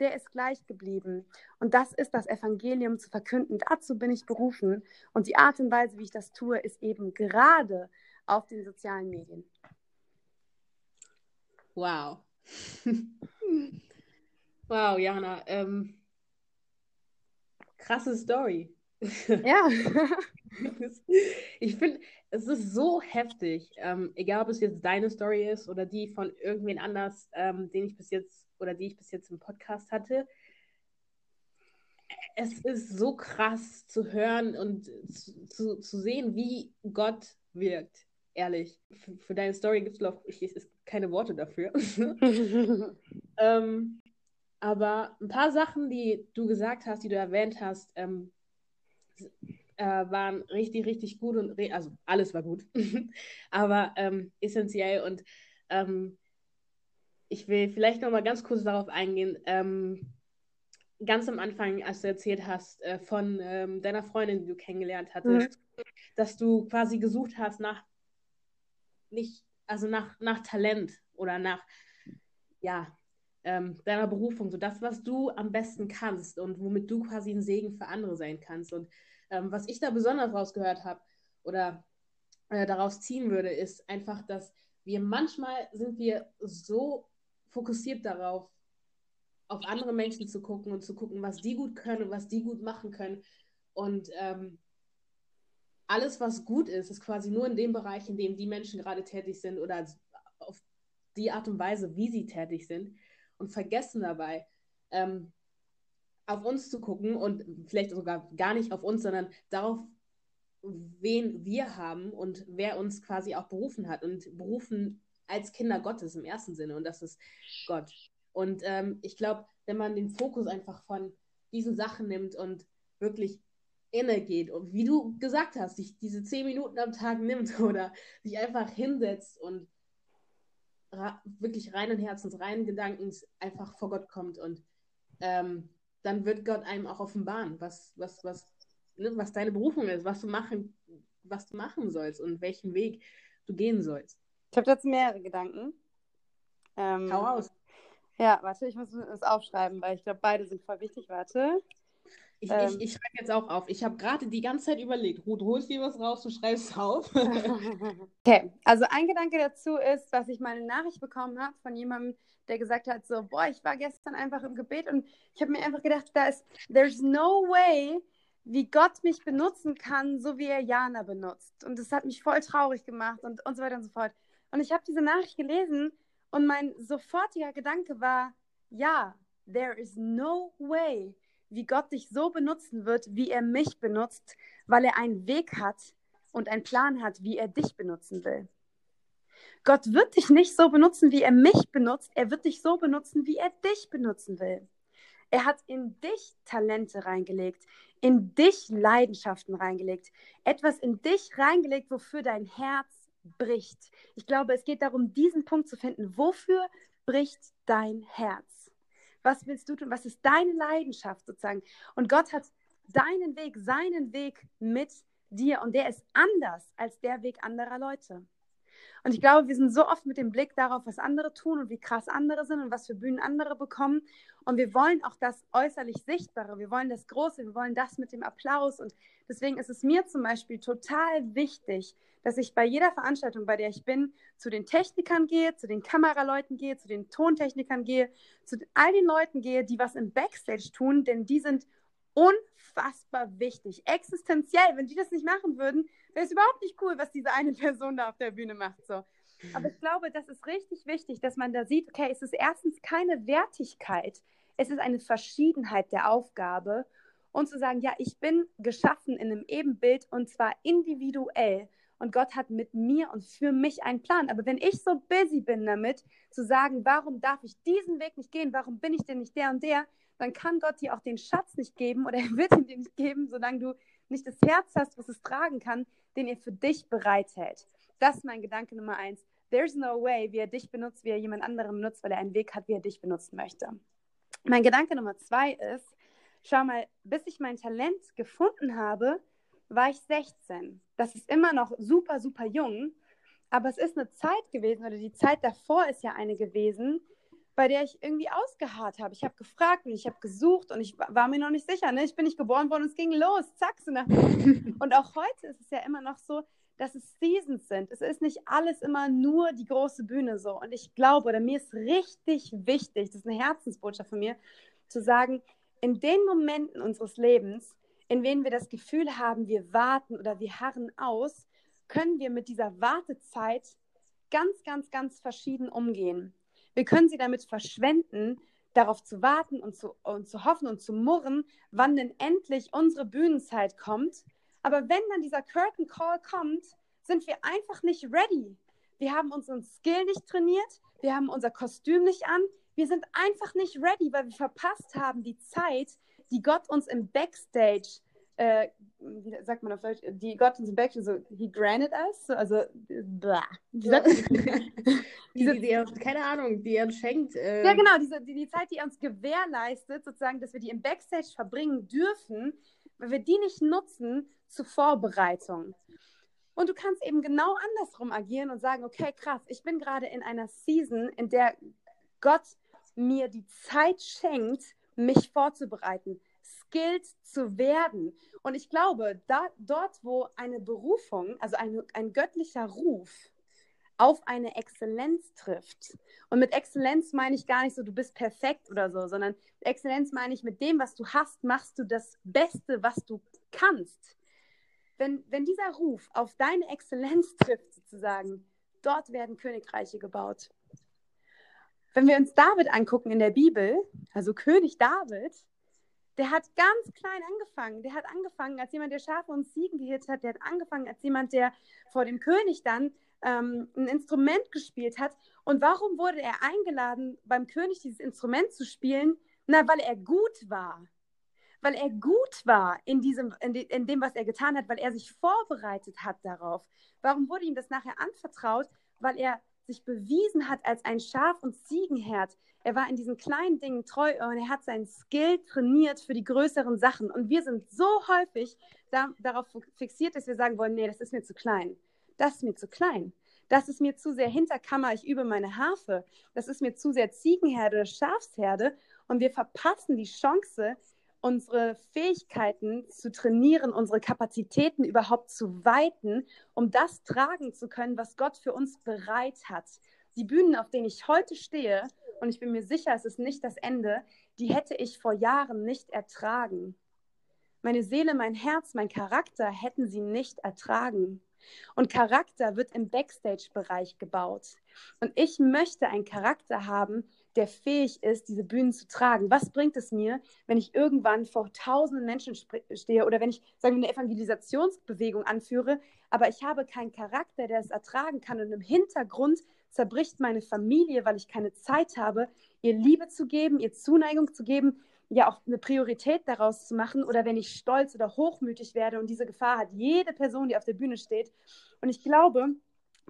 der ist gleich geblieben. Und das ist das Evangelium zu verkünden. Dazu bin ich berufen. Und die Art und Weise, wie ich das tue, ist eben gerade auf den sozialen Medien. Wow. wow, Jana. Ähm, krasse Story. Ja. ich finde, es ist so heftig, ähm, egal ob es jetzt deine Story ist oder die von irgendwen anders, ähm, den ich bis jetzt oder die ich bis jetzt im Podcast hatte. Es ist so krass zu hören und zu, zu, zu sehen, wie Gott wirkt. Ehrlich. Für, für deine Story gibt es keine Worte dafür. ähm, aber ein paar Sachen, die du gesagt hast, die du erwähnt hast, ähm, äh, waren richtig, richtig gut und also alles war gut, aber ähm, essentiell und ähm, ich will vielleicht noch mal ganz kurz darauf eingehen. Ähm, ganz am Anfang, als du erzählt hast äh, von ähm, deiner Freundin, die du kennengelernt hattest, mhm. dass du quasi gesucht hast nach nicht, also nach, nach Talent oder nach ja, ähm, deiner Berufung, so das, was du am besten kannst und womit du quasi ein Segen für andere sein kannst. Und ähm, was ich da besonders rausgehört habe oder äh, daraus ziehen würde, ist einfach, dass wir manchmal sind wir so fokussiert darauf, auf andere Menschen zu gucken und zu gucken, was die gut können und was die gut machen können. Und ähm, alles, was gut ist, ist quasi nur in dem Bereich, in dem die Menschen gerade tätig sind oder auf die Art und Weise, wie sie tätig sind und vergessen dabei, ähm, auf uns zu gucken und vielleicht sogar gar nicht auf uns, sondern darauf, wen wir haben und wer uns quasi auch berufen hat und berufen als Kinder Gottes im ersten Sinne und das ist Gott. Und ähm, ich glaube, wenn man den Fokus einfach von diesen Sachen nimmt und wirklich innegeht und wie du gesagt hast, sich diese zehn Minuten am Tag nimmt oder sich einfach hinsetzt und wirklich reinen Herzens, reinen Gedankens einfach vor Gott kommt und ähm, dann wird Gott einem auch offenbaren, was, was, was, ne, was deine Berufung ist, was du machen, was du machen sollst und welchen Weg du gehen sollst. Ich habe dazu mehrere Gedanken. Ähm, Hau aus. Ja, warte, ich muss das aufschreiben, weil ich glaube, beide sind voll wichtig. Warte. Ich, ähm, ich, ich schreibe jetzt auch auf. Ich habe gerade die ganze Zeit überlegt, Ruth, holst dir was raus, du schreibst es auf. okay, also ein Gedanke dazu ist, was ich mal eine Nachricht bekommen habe von jemandem, der gesagt hat, so, boah, ich war gestern einfach im Gebet und ich habe mir einfach gedacht, da ist, there's no way, wie Gott mich benutzen kann, so wie er Jana benutzt. Und das hat mich voll traurig gemacht und, und so weiter und so fort. Und ich habe diese Nachricht gelesen und mein sofortiger Gedanke war, ja, there is no way, wie Gott dich so benutzen wird, wie er mich benutzt, weil er einen Weg hat und einen Plan hat, wie er dich benutzen will. Gott wird dich nicht so benutzen, wie er mich benutzt. Er wird dich so benutzen, wie er dich benutzen will. Er hat in dich Talente reingelegt, in dich Leidenschaften reingelegt, etwas in dich reingelegt, wofür dein Herz bricht. Ich glaube, es geht darum, diesen Punkt zu finden. Wofür bricht dein Herz? Was willst du tun? Was ist deine Leidenschaft sozusagen? Und Gott hat deinen Weg, seinen Weg mit dir und der ist anders als der Weg anderer Leute. Und ich glaube, wir sind so oft mit dem Blick darauf, was andere tun und wie krass andere sind und was für Bühnen andere bekommen. Und wir wollen auch das äußerlich Sichtbare, wir wollen das Große, wir wollen das mit dem Applaus. Und deswegen ist es mir zum Beispiel total wichtig, dass ich bei jeder Veranstaltung, bei der ich bin, zu den Technikern gehe, zu den Kameraleuten gehe, zu den Tontechnikern gehe, zu all den Leuten gehe, die was im Backstage tun, denn die sind unfassbar wichtig, existenziell. Wenn die das nicht machen würden, wäre es überhaupt nicht cool, was diese eine Person da auf der Bühne macht. So. Aber ich glaube, das ist richtig wichtig, dass man da sieht, okay, es ist erstens keine Wertigkeit, es ist eine Verschiedenheit der Aufgabe. Und zu sagen, ja, ich bin geschaffen in einem Ebenbild und zwar individuell. Und Gott hat mit mir und für mich einen Plan. Aber wenn ich so busy bin damit, zu sagen, warum darf ich diesen Weg nicht gehen, warum bin ich denn nicht der und der, dann kann Gott dir auch den Schatz nicht geben oder er wird ihn dir nicht geben, solange du nicht das Herz hast, was es tragen kann, den er für dich bereithält. Das ist mein Gedanke Nummer eins. There's no way, wie er dich benutzt, wie er jemand anderen benutzt, weil er einen Weg hat, wie er dich benutzen möchte. Mein Gedanke Nummer zwei ist, schau mal, bis ich mein Talent gefunden habe, war ich 16. Das ist immer noch super, super jung. Aber es ist eine Zeit gewesen, oder die Zeit davor ist ja eine gewesen, bei der ich irgendwie ausgeharrt habe. Ich habe gefragt und ich habe gesucht und ich war mir noch nicht sicher. Ne? Ich bin nicht geboren worden und es ging los. Zack, so nach Und auch heute ist es ja immer noch so, dass es Seasons sind. Es ist nicht alles immer nur die große Bühne so. Und ich glaube, oder mir ist richtig wichtig, das ist eine Herzensbotschaft von mir, zu sagen, in den Momenten unseres Lebens, in denen wir das Gefühl haben, wir warten oder wir harren aus, können wir mit dieser Wartezeit ganz, ganz, ganz verschieden umgehen. Wir können sie damit verschwenden, darauf zu warten und zu, und zu hoffen und zu murren, wann denn endlich unsere Bühnenzeit kommt. Aber wenn dann dieser Curtain Call kommt, sind wir einfach nicht ready. Wir haben unseren Skill nicht trainiert, wir haben unser Kostüm nicht an, wir sind einfach nicht ready, weil wir verpasst haben die Zeit, die Gott uns im Backstage, äh, wie sagt man auf Deutsch, die Gott uns im Backstage, so, he granted us, also, blah. Wie sagt diese, die, die, keine Ahnung, die er uns schenkt. Äh... Ja, genau, diese, die, die Zeit, die er uns gewährleistet, sozusagen, dass wir die im Backstage verbringen dürfen, weil wir die nicht nutzen zur Vorbereitung. Und du kannst eben genau andersrum agieren und sagen, okay, krass, ich bin gerade in einer Season, in der Gott mir die Zeit schenkt, mich vorzubereiten, skilled zu werden. Und ich glaube, da, dort, wo eine Berufung, also ein, ein göttlicher Ruf, auf eine Exzellenz trifft. Und mit Exzellenz meine ich gar nicht so, du bist perfekt oder so, sondern Exzellenz meine ich, mit dem, was du hast, machst du das Beste, was du kannst. Wenn, wenn dieser Ruf auf deine Exzellenz trifft, sozusagen, dort werden Königreiche gebaut. Wenn wir uns David angucken in der Bibel, also König David, der hat ganz klein angefangen. Der hat angefangen als jemand, der Schafe und Ziegen gehirrt hat. Der hat angefangen als jemand, der vor dem König dann ähm, ein Instrument gespielt hat. Und warum wurde er eingeladen, beim König dieses Instrument zu spielen? Na, weil er gut war. Weil er gut war in, diesem, in, de, in dem, was er getan hat, weil er sich vorbereitet hat darauf. Warum wurde ihm das nachher anvertraut? Weil er sich bewiesen hat als ein Schaf- und Ziegenherd. Er war in diesen kleinen Dingen treu und er hat seinen Skill trainiert für die größeren Sachen. Und wir sind so häufig da, darauf fixiert, dass wir sagen wollen, nee, das ist mir zu klein. Das ist mir zu klein. Das ist mir zu sehr Hinterkammer, ich übe meine Harfe. Das ist mir zu sehr Ziegenherde oder Schafsherde. Und wir verpassen die Chance, unsere Fähigkeiten zu trainieren, unsere Kapazitäten überhaupt zu weiten, um das tragen zu können, was Gott für uns bereit hat. Die Bühnen, auf denen ich heute stehe, und ich bin mir sicher, es ist nicht das Ende, die hätte ich vor Jahren nicht ertragen. Meine Seele, mein Herz, mein Charakter hätten sie nicht ertragen. Und Charakter wird im Backstage-Bereich gebaut. Und ich möchte einen Charakter haben, der fähig ist, diese Bühnen zu tragen. Was bringt es mir, wenn ich irgendwann vor tausenden Menschen stehe oder wenn ich, sagen wir, eine Evangelisationsbewegung anführe, aber ich habe keinen Charakter, der es ertragen kann und im Hintergrund zerbricht meine Familie, weil ich keine Zeit habe, ihr Liebe zu geben, ihr Zuneigung zu geben, ja auch eine Priorität daraus zu machen oder wenn ich stolz oder hochmütig werde und diese Gefahr hat jede Person, die auf der Bühne steht. Und ich glaube,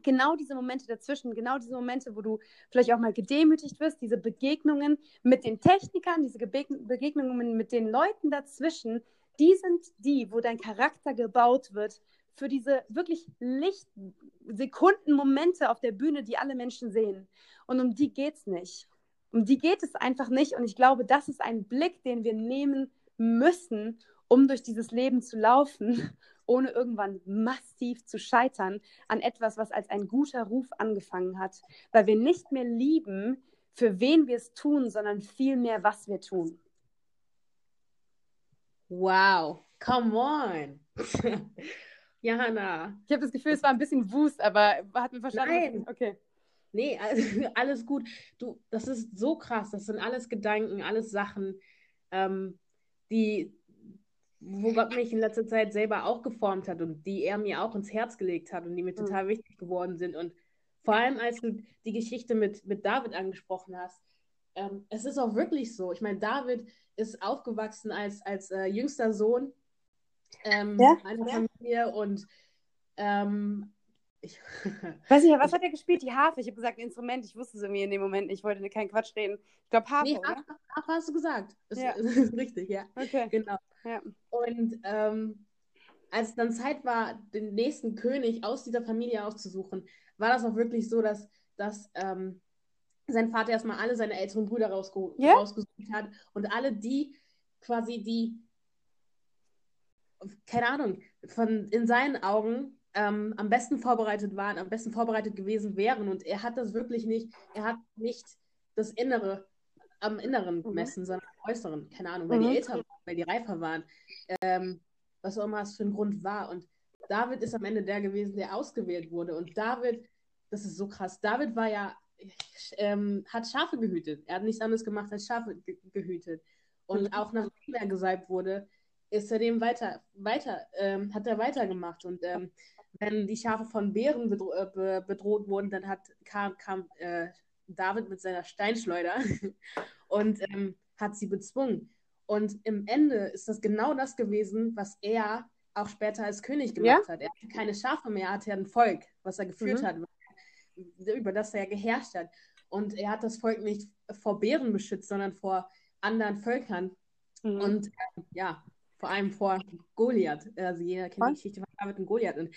genau diese Momente dazwischen, genau diese Momente, wo du vielleicht auch mal gedemütigt wirst, diese Begegnungen mit den Technikern, diese Begegnungen mit den Leuten dazwischen, die sind die, wo dein Charakter gebaut wird für diese wirklich Lichtsekunden-Momente auf der Bühne, die alle Menschen sehen. Und um die geht es nicht. Um die geht es einfach nicht. Und ich glaube, das ist ein Blick, den wir nehmen müssen, um durch dieses Leben zu laufen ohne irgendwann massiv zu scheitern an etwas, was als ein guter Ruf angefangen hat, weil wir nicht mehr lieben, für wen wir es tun, sondern vielmehr, was wir tun. Wow, come on. Johanna. Ich habe das Gefühl, es war ein bisschen Wust, aber hat mir verstanden. Nein. Okay. Nee, alles gut. Du, das ist so krass. Das sind alles Gedanken, alles Sachen, ähm, die, wo Gott mich in letzter Zeit selber auch geformt hat und die er mir auch ins Herz gelegt hat und die mir mhm. total wichtig geworden sind. Und vor allem, als du die Geschichte mit, mit David angesprochen hast, ähm, es ist auch wirklich so. Ich meine, David ist aufgewachsen als, als äh, jüngster Sohn ähm, ja? einer Familie und ähm, ich weiß nicht, was hat er gespielt? Die Harfe. Ich habe gesagt, ein Instrument. Ich wusste es irgendwie in dem Moment nicht. Ich wollte keinen Quatsch reden. Ich glaube, Harfe. Nee, Harfe, Harfe, hast du gesagt. Das, ja. ist richtig, ja. Okay. Genau. Ja. Und ähm, als dann Zeit war, den nächsten König aus dieser Familie auszusuchen, war das auch wirklich so, dass, dass ähm, sein Vater erstmal alle seine älteren Brüder rausge yeah? rausgesucht hat und alle die quasi die, keine Ahnung, von in seinen Augen ähm, am besten vorbereitet waren, am besten vorbereitet gewesen wären. Und er hat das wirklich nicht, er hat nicht das Innere am Inneren gemessen, mhm. sondern am Äußeren. Keine Ahnung, weil mhm. die älter waren, weil die reifer waren. Ähm, was auch immer es für ein Grund war. Und David ist am Ende der gewesen, der ausgewählt wurde. Und David, das ist so krass, David war ja, ähm, hat Schafe gehütet. Er hat nichts anderes gemacht als Schafe ge gehütet. Und mhm. auch nachdem er gesalbt wurde, ist er dem weiter, weiter, ähm, hat er weitergemacht. Und ähm, wenn die Schafe von Bären bedro äh, bedroht wurden, dann hat, kam, kam äh, David mit seiner Steinschleuder und ähm, hat sie bezwungen. Und im Ende ist das genau das gewesen, was er auch später als König gemacht ja? hat. Er hatte keine Schafe mehr, er hatte ein Volk, was er geführt mhm. hat, über das er geherrscht hat. Und er hat das Volk nicht vor Bären beschützt, sondern vor anderen Völkern. Mhm. Und äh, ja, vor allem vor Goliath. Also jeder kennt Was? die Geschichte von David und Goliath. Und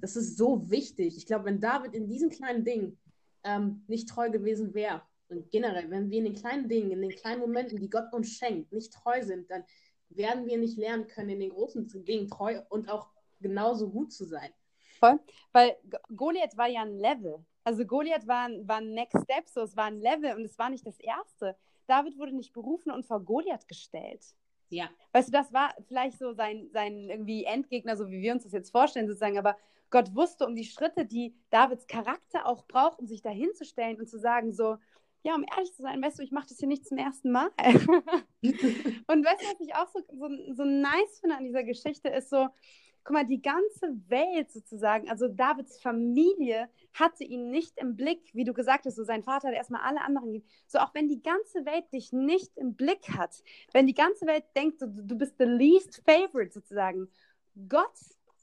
das ist so wichtig. Ich glaube, wenn David in diesen kleinen Dingen ähm, nicht treu gewesen wäre, und generell, wenn wir in den kleinen Dingen, in den kleinen Momenten, die Gott uns schenkt, nicht treu sind, dann werden wir nicht lernen können, in den großen Dingen treu und auch genauso gut zu sein. Voll. Weil Goliath war ja ein Level. Also Goliath war, war ein Next Step, so es war ein Level und es war nicht das erste. David wurde nicht berufen und vor Goliath gestellt. Ja. Weißt du, das war vielleicht so sein, sein irgendwie Endgegner, so wie wir uns das jetzt vorstellen, sozusagen, aber Gott wusste um die Schritte, die Davids Charakter auch braucht, um sich dahin zu stellen und zu sagen, so, ja, um ehrlich zu sein, weißt du, ich mache das hier nicht zum ersten Mal. und weißt du, was ich auch so, so, so nice finde an dieser Geschichte, ist so, guck mal, die ganze Welt sozusagen, also Davids Familie hatte ihn nicht im Blick, wie du gesagt hast, so sein Vater hat erstmal alle anderen, so auch wenn die ganze Welt dich nicht im Blick hat, wenn die ganze Welt denkt, so, du bist the least favorite sozusagen, Gott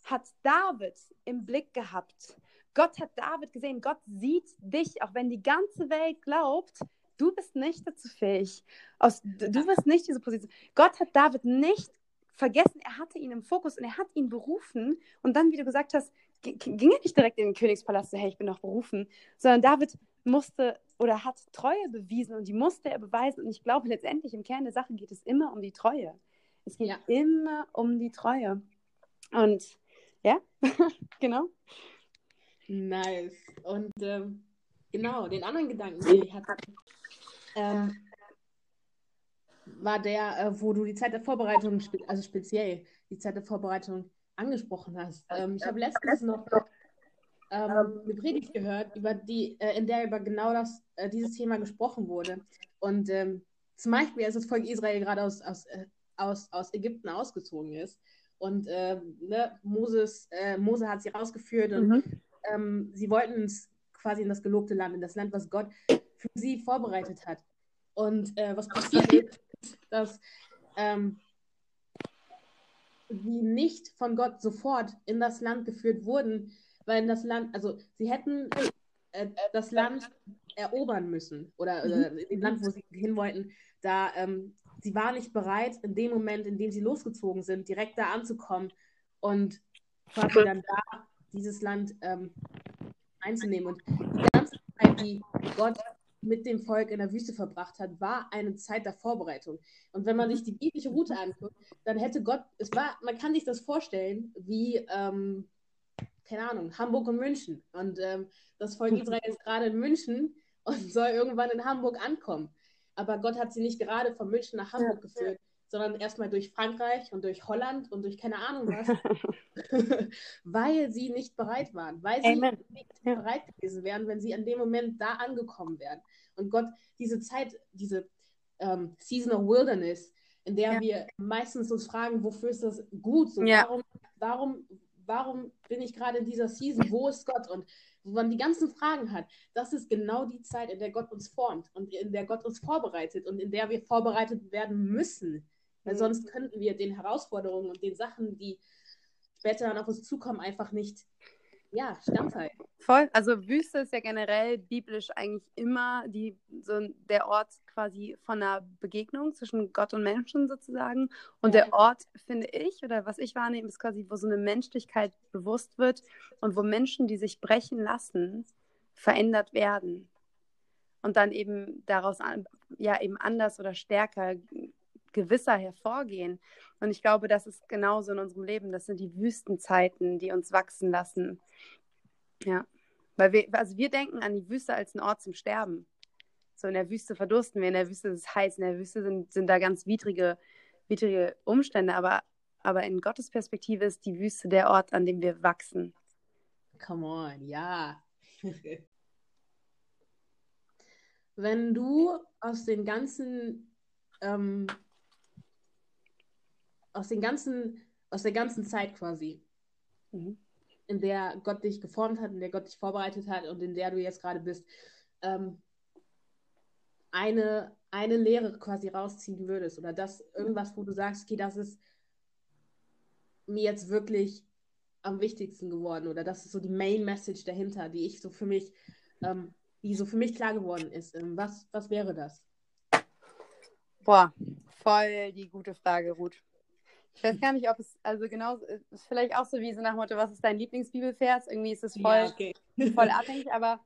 hat David im Blick gehabt. Gott hat David gesehen, Gott sieht dich, auch wenn die ganze Welt glaubt, du bist nicht dazu fähig. Aus, du wirst nicht diese Position. Gott hat David nicht vergessen, er hatte ihn im Fokus und er hat ihn berufen. Und dann, wie du gesagt hast, ging er nicht direkt in den Königspalast, so, hey, ich bin noch berufen, sondern David musste oder hat Treue bewiesen und die musste er beweisen. Und ich glaube, letztendlich im Kern der Sache geht es immer um die Treue. Es geht ja. immer um die Treue. Und ja, genau. Nice. Und ähm, genau, den anderen Gedanken, den ich hatte, ähm, war der, äh, wo du die Zeit der Vorbereitung, also speziell die Zeit der Vorbereitung angesprochen hast. Ähm, ich habe letztens noch ähm, eine Predigt gehört, über die, äh, in der über genau das, äh, dieses Thema gesprochen wurde. Und ähm, zum Beispiel, als das Volk Israel gerade aus, aus, äh, aus, aus Ägypten ausgezogen ist und äh, ne, Moses, äh, Mose hat sie rausgeführt und mhm. ähm, sie wollten ins, quasi in das gelobte Land, in das Land, was Gott für sie vorbereitet hat. Und äh, was passiert ist, dass ähm, sie nicht von Gott sofort in das Land geführt wurden, weil das Land, also sie hätten äh, das Land erobern müssen oder, oder mhm. im Land, wo sie hin wollten, da ähm, sie war nicht bereit, in dem Moment, in dem sie losgezogen sind, direkt da anzukommen und quasi dann da dieses Land ähm, einzunehmen. Und die ganze Zeit, die Gott mit dem Volk in der Wüste verbracht hat, war eine Zeit der Vorbereitung. Und wenn man sich die biblische Route anguckt, dann hätte Gott, es war, man kann sich das vorstellen, wie, ähm, keine Ahnung, Hamburg und München. Und ähm, das Volk Israel ist gerade in München und soll irgendwann in Hamburg ankommen. Aber Gott hat sie nicht gerade von München nach Hamburg ja. geführt, sondern erstmal durch Frankreich und durch Holland und durch keine Ahnung was, weil sie nicht bereit waren, weil sie Amen. nicht ja. bereit gewesen wären, wenn sie an dem Moment da angekommen wären. Und Gott diese Zeit, diese ähm, Season of Wilderness, in der ja. wir meistens uns fragen, wofür ist das gut? So, warum, warum, warum bin ich gerade in dieser Season? Wo ist Gott? Und wo man die ganzen Fragen hat, das ist genau die Zeit, in der Gott uns formt und in der Gott uns vorbereitet und in der wir vorbereitet werden müssen. Weil mhm. sonst könnten wir den Herausforderungen und den Sachen, die später dann auf uns zukommen, einfach nicht ja, standhalten. Voll. Also Wüste ist ja generell biblisch eigentlich immer die, so der Ort quasi von einer Begegnung zwischen Gott und Menschen sozusagen. Und der Ort, finde ich, oder was ich wahrnehme, ist quasi, wo so eine Menschlichkeit bewusst wird und wo Menschen, die sich brechen lassen, verändert werden. Und dann eben daraus ja eben anders oder stärker gewisser hervorgehen. Und ich glaube, das ist genauso in unserem Leben. Das sind die Wüstenzeiten, die uns wachsen lassen. Ja. Weil wir, also wir denken an die Wüste als einen Ort zum Sterben. So in der Wüste verdursten wir, in der Wüste ist es heiß, in der Wüste sind, sind da ganz widrige, widrige Umstände, aber, aber in Gottes Perspektive ist die Wüste der Ort, an dem wir wachsen. Come on, ja. Wenn du aus den ganzen ähm, aus den ganzen, aus der ganzen Zeit quasi, mhm. in der Gott dich geformt hat, in der Gott dich vorbereitet hat und in der du jetzt gerade bist, ähm, eine, eine Lehre quasi rausziehen würdest oder das irgendwas, wo du sagst, okay, das ist mir jetzt wirklich am wichtigsten geworden oder das ist so die Main Message dahinter, die ich so für mich, ähm, die so für mich klar geworden ist. Ähm, was, was wäre das? Boah, voll die gute Frage, Ruth. Ich weiß gar nicht, ob es, also genau, ist vielleicht auch so wie so nach dem Motto, was ist dein Lieblingsbibelvers? Irgendwie ist es voll, ja, okay. voll abhängig, aber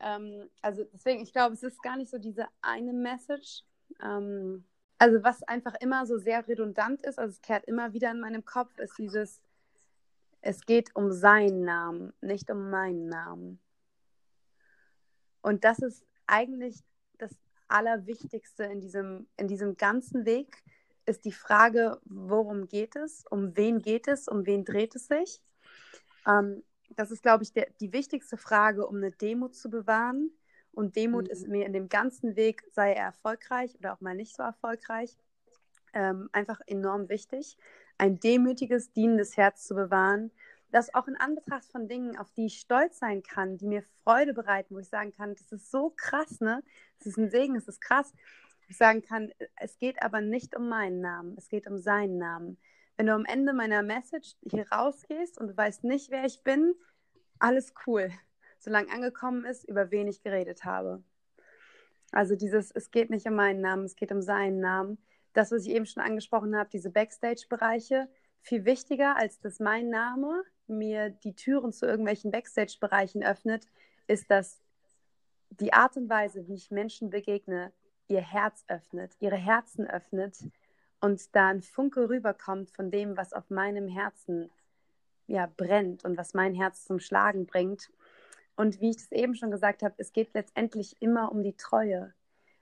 ähm, also deswegen, ich glaube, es ist gar nicht so diese eine Message. Ähm, also was einfach immer so sehr redundant ist, also es kehrt immer wieder in meinem Kopf, ist dieses, es geht um seinen Namen, nicht um meinen Namen. Und das ist eigentlich das Allerwichtigste in diesem, in diesem ganzen Weg, ist die Frage, worum geht es, um wen geht es, um wen dreht es sich. Ähm, das ist, glaube ich, der, die wichtigste Frage, um eine Demut zu bewahren. Und Demut mhm. ist mir in dem ganzen Weg, sei er erfolgreich oder auch mal nicht so erfolgreich, ähm, einfach enorm wichtig. Ein demütiges, dienendes Herz zu bewahren, das auch in Anbetracht von Dingen, auf die ich stolz sein kann, die mir Freude bereiten, wo ich sagen kann, das ist so krass, ne? Das ist ein Segen, das ist krass. Sagen kann, es geht aber nicht um meinen Namen, es geht um seinen Namen. Wenn du am Ende meiner Message hier rausgehst und du weißt nicht, wer ich bin, alles cool, solange angekommen ist, über wen ich geredet habe. Also dieses, es geht nicht um meinen Namen, es geht um seinen Namen. Das, was ich eben schon angesprochen habe, diese Backstage-Bereiche, viel wichtiger, als dass mein Name mir die Türen zu irgendwelchen Backstage-Bereichen öffnet, ist, dass die Art und Weise, wie ich Menschen begegne, ihr Herz öffnet, ihre Herzen öffnet und da ein Funke rüberkommt von dem, was auf meinem Herzen ja, brennt und was mein Herz zum Schlagen bringt. Und wie ich das eben schon gesagt habe, es geht letztendlich immer um die Treue.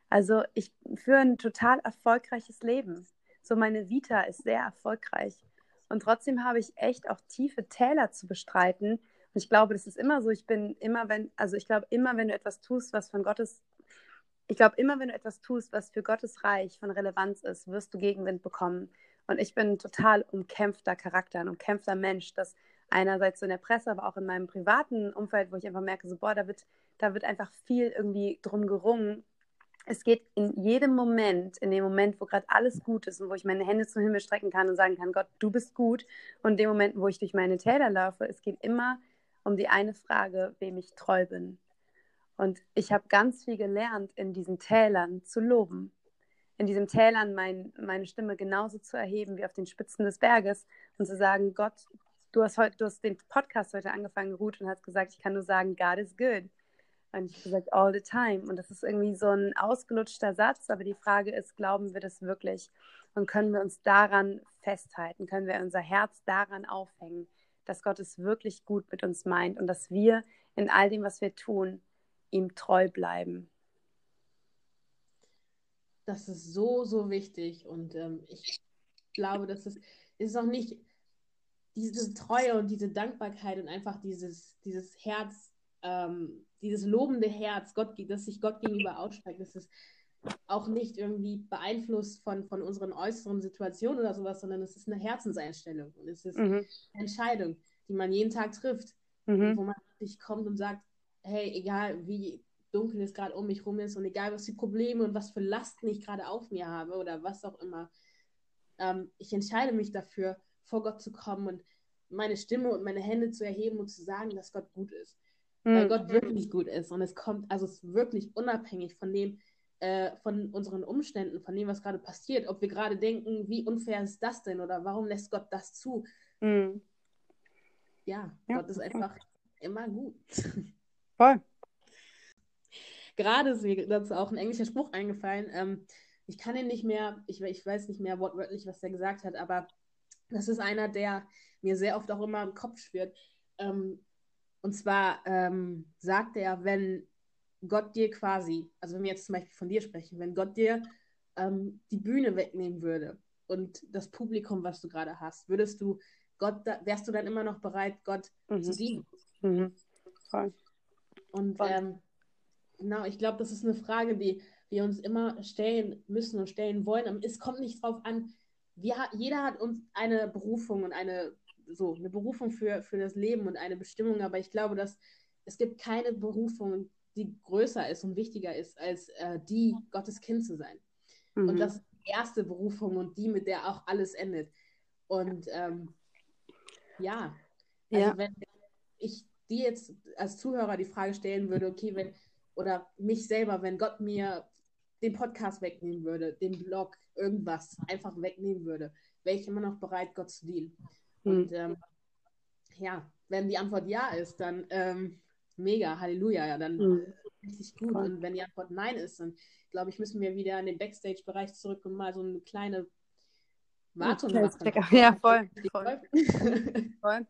Also ich führe ein total erfolgreiches Leben. So meine Vita ist sehr erfolgreich. Und trotzdem habe ich echt auch tiefe Täler zu bestreiten. Und ich glaube, das ist immer so. Ich bin immer, wenn, also ich glaube, immer, wenn du etwas tust, was von Gottes, ich glaube, immer, wenn du etwas tust, was für Gottes Reich von Relevanz ist, wirst du Gegenwind bekommen. Und ich bin ein total umkämpfter Charakter, ein umkämpfter Mensch, das einerseits so in der Presse, aber auch in meinem privaten Umfeld, wo ich einfach merke, so, boah, da wird, da wird einfach viel irgendwie drum gerungen. Es geht in jedem Moment, in dem Moment, wo gerade alles gut ist und wo ich meine Hände zum Himmel strecken kann und sagen kann, Gott, du bist gut. Und in dem Moment, wo ich durch meine Täler laufe, es geht immer um die eine Frage, wem ich treu bin. Und ich habe ganz viel gelernt, in diesen Tälern zu loben in diesen Tälern mein, meine Stimme genauso zu erheben wie auf den Spitzen des Berges und zu sagen, Gott, du hast heute, du hast den Podcast heute angefangen, Ruth, und hast gesagt, ich kann nur sagen, God is good. Und ich habe gesagt, all the time. Und das ist irgendwie so ein ausgelutschter Satz, aber die Frage ist, glauben wir das wirklich? Und können wir uns daran festhalten? Können wir unser Herz daran aufhängen, dass Gott es wirklich gut mit uns meint und dass wir in all dem, was wir tun, ihm treu bleiben? Das ist so, so wichtig. Und ähm, ich glaube, dass es ist auch nicht diese Treue und diese Dankbarkeit und einfach dieses, dieses Herz, ähm, dieses lobende Herz, Gott, das sich Gott gegenüber ausstreckt, das ist auch nicht irgendwie beeinflusst von, von unseren äußeren Situationen oder sowas, sondern es ist eine Herzenseinstellung und es ist mhm. eine Entscheidung, die man jeden Tag trifft, mhm. wo man sich kommt und sagt, hey, egal wie dunkel es gerade um mich rum ist und egal, was die Probleme und was für Lasten ich gerade auf mir habe oder was auch immer, ähm, ich entscheide mich dafür, vor Gott zu kommen und meine Stimme und meine Hände zu erheben und zu sagen, dass Gott gut ist. Mhm. Weil Gott wirklich gut ist und es kommt, also es ist wirklich unabhängig von dem, äh, von unseren Umständen, von dem, was gerade passiert, ob wir gerade denken, wie unfair ist das denn oder warum lässt Gott das zu? Mhm. Ja, ja, Gott ist einfach immer gut. Voll gerade ist mir dazu auch ein englischer Spruch eingefallen. Ähm, ich kann ihn nicht mehr, ich, ich weiß nicht mehr wortwörtlich, was der gesagt hat, aber das ist einer, der mir sehr oft auch immer im Kopf schwirrt. Ähm, und zwar ähm, sagt er, wenn Gott dir quasi, also wenn wir jetzt zum Beispiel von dir sprechen, wenn Gott dir ähm, die Bühne wegnehmen würde und das Publikum, was du gerade hast, würdest du Gott, da, wärst du dann immer noch bereit, Gott mhm. zu dienen? Mhm. Voll. Und. Ähm, Genau, ich glaube, das ist eine Frage, die wir uns immer stellen müssen und stellen wollen. Es kommt nicht darauf an, wir, jeder hat uns eine Berufung und eine, so, eine Berufung für, für das Leben und eine Bestimmung, aber ich glaube, dass es gibt keine Berufung, die größer ist und wichtiger ist, als äh, die, Gottes Kind zu sein. Mhm. Und das ist die erste Berufung und die, mit der auch alles endet. Und ähm, ja, also ja. wenn ich dir jetzt als Zuhörer die Frage stellen würde, okay, wenn oder mich selber, wenn Gott mir den Podcast wegnehmen würde, den Blog, irgendwas einfach wegnehmen würde, wäre ich immer noch bereit, Gott zu dienen. Mhm. Und ähm, ja, wenn die Antwort ja ist, dann ähm, mega, Halleluja, ja, dann mhm. richtig gut. Cool. Und wenn die Antwort nein ist, dann glaube ich, müssen wir wieder in den Backstage-Bereich zurück und mal so eine kleine Machen. Ja, voll. Voll. voll.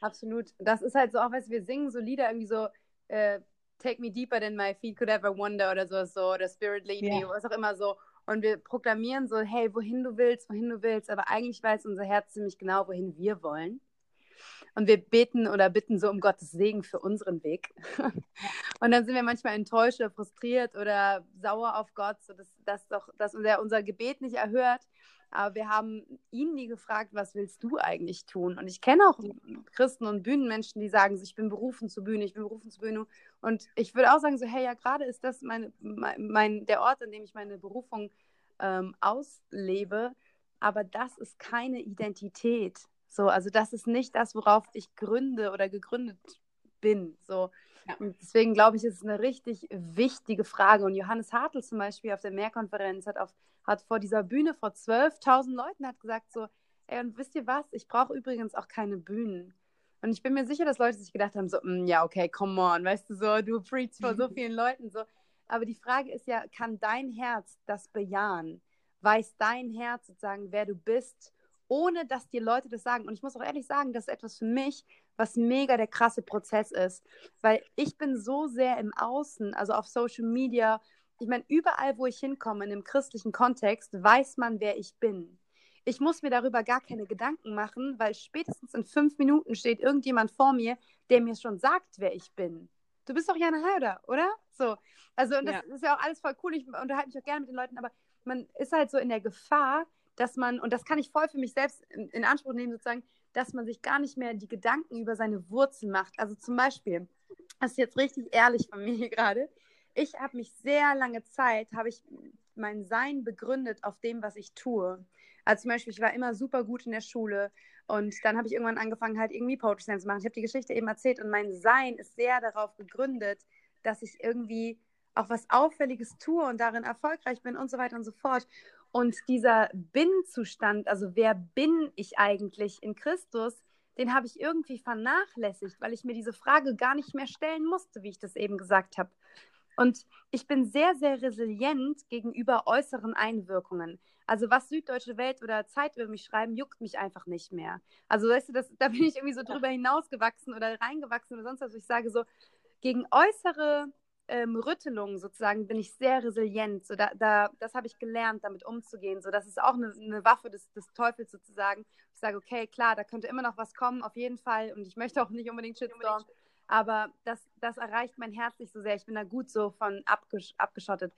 Absolut. Das ist halt so, auch wenn wir singen so Lieder irgendwie so, äh, Take me deeper than my feet could ever wander oder so, so oder Spirit lead yeah. me, was auch immer so. Und wir proklamieren so, hey, wohin du willst, wohin du willst, aber eigentlich weiß unser Herz ziemlich genau, wohin wir wollen. Und wir beten oder bitten so um Gottes Segen für unseren Weg. und dann sind wir manchmal enttäuscht oder frustriert oder sauer auf Gott, so dass, dass, doch, dass unser, unser Gebet nicht erhört. Aber wir haben ihn nie gefragt, was willst du eigentlich tun? Und ich kenne auch Christen und Bühnenmenschen, die sagen, ich bin berufen zur Bühne, ich bin berufen zur Bühne. Und ich würde auch sagen, so, hey, ja, gerade ist das meine, mein, der Ort, an dem ich meine Berufung ähm, auslebe. Aber das ist keine Identität. So, also das ist nicht das, worauf ich gründe oder gegründet bin. So. Ja. Deswegen glaube ich, ist es eine richtig wichtige Frage. Und Johannes Hartl zum Beispiel auf der Mehrkonferenz hat, auf, hat vor dieser Bühne vor 12.000 Leuten hat gesagt so, ey, und wisst ihr was? Ich brauche übrigens auch keine Bühnen. Und ich bin mir sicher, dass Leute sich gedacht haben, so, mm, ja, okay, come on, weißt du, so, du preachst vor so vielen Leuten, so. Aber die Frage ist ja, kann dein Herz das bejahen? Weiß dein Herz sozusagen, wer du bist ohne dass die Leute das sagen. Und ich muss auch ehrlich sagen, das ist etwas für mich, was mega der krasse Prozess ist. Weil ich bin so sehr im Außen, also auf Social Media. Ich meine, überall, wo ich hinkomme, in einem christlichen Kontext, weiß man, wer ich bin. Ich muss mir darüber gar keine Gedanken machen, weil spätestens in fünf Minuten steht irgendjemand vor mir, der mir schon sagt, wer ich bin. Du bist doch Jana Heider, oder? So. Also, und das ja. ist ja auch alles voll cool. Ich unterhalte mich auch gerne mit den Leuten, aber man ist halt so in der Gefahr, dass man, und das kann ich voll für mich selbst in, in Anspruch nehmen, sozusagen, dass man sich gar nicht mehr die Gedanken über seine Wurzeln macht. Also zum Beispiel, das ist jetzt richtig ehrlich von mir hier gerade, ich habe mich sehr lange Zeit, habe ich mein Sein begründet auf dem, was ich tue. Also zum Beispiel, ich war immer super gut in der Schule und dann habe ich irgendwann angefangen, halt irgendwie Poetry Slam zu machen. Ich habe die Geschichte eben erzählt und mein Sein ist sehr darauf gegründet, dass ich irgendwie auch was Auffälliges tue und darin erfolgreich bin und so weiter und so fort. Und dieser Bin-Zustand, also wer bin ich eigentlich in Christus, den habe ich irgendwie vernachlässigt, weil ich mir diese Frage gar nicht mehr stellen musste, wie ich das eben gesagt habe. Und ich bin sehr, sehr resilient gegenüber äußeren Einwirkungen. Also was Süddeutsche Welt oder Zeit über mich schreiben, juckt mich einfach nicht mehr. Also weißt du, das, da bin ich irgendwie so drüber hinausgewachsen oder reingewachsen oder sonst was. Ich sage so, gegen äußere ähm, Rüttelungen sozusagen bin ich sehr resilient. So da, da, das habe ich gelernt, damit umzugehen. So, das ist auch eine, eine Waffe des, des Teufels sozusagen. Ich sage, okay, klar, da könnte immer noch was kommen, auf jeden Fall. Und ich möchte auch nicht unbedingt Shitstorm. Aber das, das erreicht mein Herz nicht so sehr. Ich bin da gut so von abgesch abgeschottet.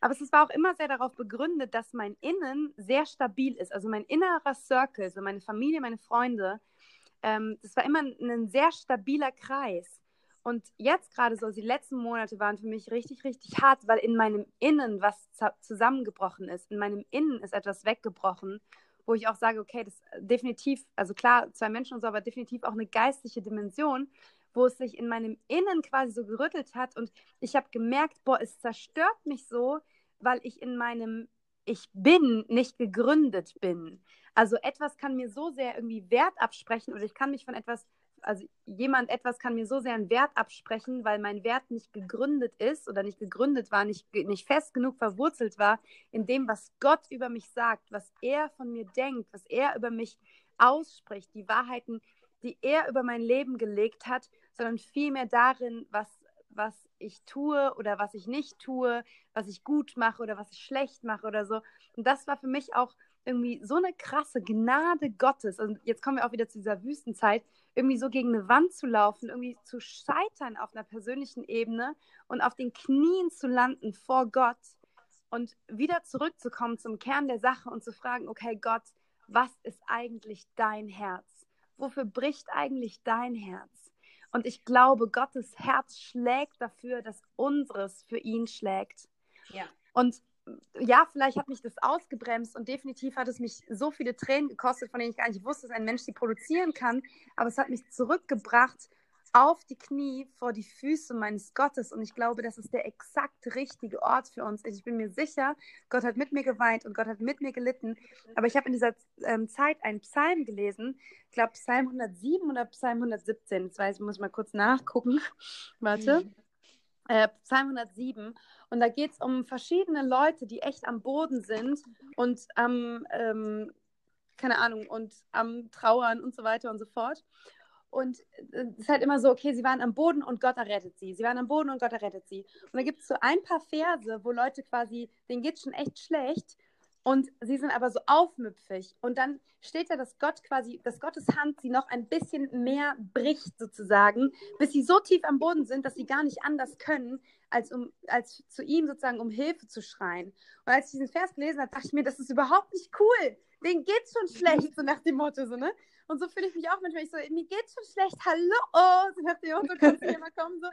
Aber es war auch immer sehr darauf begründet, dass mein Innen sehr stabil ist. Also mein innerer Circle, so meine Familie, meine Freunde, ähm, das war immer ein, ein sehr stabiler Kreis. Und jetzt gerade so, die letzten Monate waren für mich richtig, richtig hart, weil in meinem Innen was zusammengebrochen ist. In meinem Innen ist etwas weggebrochen, wo ich auch sage, okay, das definitiv, also klar, zwei Menschen und so, aber definitiv auch eine geistliche Dimension, wo es sich in meinem Innen quasi so gerüttelt hat. Und ich habe gemerkt, boah, es zerstört mich so, weil ich in meinem Ich bin nicht gegründet bin. Also etwas kann mir so sehr irgendwie Wert absprechen oder ich kann mich von etwas also jemand etwas kann mir so sehr einen Wert absprechen, weil mein Wert nicht gegründet ist oder nicht gegründet war, nicht, nicht fest genug verwurzelt war in dem, was Gott über mich sagt, was er von mir denkt, was er über mich ausspricht, die Wahrheiten, die er über mein Leben gelegt hat, sondern vielmehr darin, was, was ich tue oder was ich nicht tue, was ich gut mache oder was ich schlecht mache oder so. Und das war für mich auch irgendwie so eine krasse Gnade Gottes. Und jetzt kommen wir auch wieder zu dieser Wüstenzeit, irgendwie so gegen eine Wand zu laufen, irgendwie zu scheitern auf einer persönlichen Ebene und auf den Knien zu landen vor Gott und wieder zurückzukommen zum Kern der Sache und zu fragen, okay Gott, was ist eigentlich dein Herz? Wofür bricht eigentlich dein Herz? Und ich glaube, Gottes Herz schlägt dafür, dass unseres für ihn schlägt. Ja. Und ja, vielleicht hat mich das ausgebremst und definitiv hat es mich so viele Tränen gekostet, von denen ich gar nicht wusste, dass ein Mensch sie produzieren kann. Aber es hat mich zurückgebracht auf die Knie vor die Füße meines Gottes. Und ich glaube, das ist der exakt richtige Ort für uns. Ich bin mir sicher, Gott hat mit mir geweint und Gott hat mit mir gelitten. Aber ich habe in dieser ähm, Zeit einen Psalm gelesen. Ich glaube, Psalm 107 oder Psalm 117. Jetzt weiß ich, muss mal kurz nachgucken. Warte. Mhm. Äh, Psalm 107. Und da geht es um verschiedene Leute, die echt am Boden sind und am, ähm, keine Ahnung, und am Trauern und so weiter und so fort. Und äh, es ist halt immer so, okay, sie waren am Boden und Gott errettet sie. Sie waren am Boden und Gott errettet sie. Und da gibt es so ein paar Verse, wo Leute quasi, denen geht schon echt schlecht und sie sind aber so aufmüpfig. Und dann steht da, dass Gott quasi, dass Gottes Hand sie noch ein bisschen mehr bricht, sozusagen, bis sie so tief am Boden sind, dass sie gar nicht anders können, als, um, als zu ihm sozusagen um Hilfe zu schreien. Und als ich diesen Vers gelesen habe, dachte ich mir, das ist überhaupt nicht cool. Denen geht's schon schlecht, so nach dem Motto, so, ne? Und so fühle ich mich auch manchmal. Ich so, mir geht's schon schlecht, hallo, so nach dem Motto, kannst du hier mal kommen, so.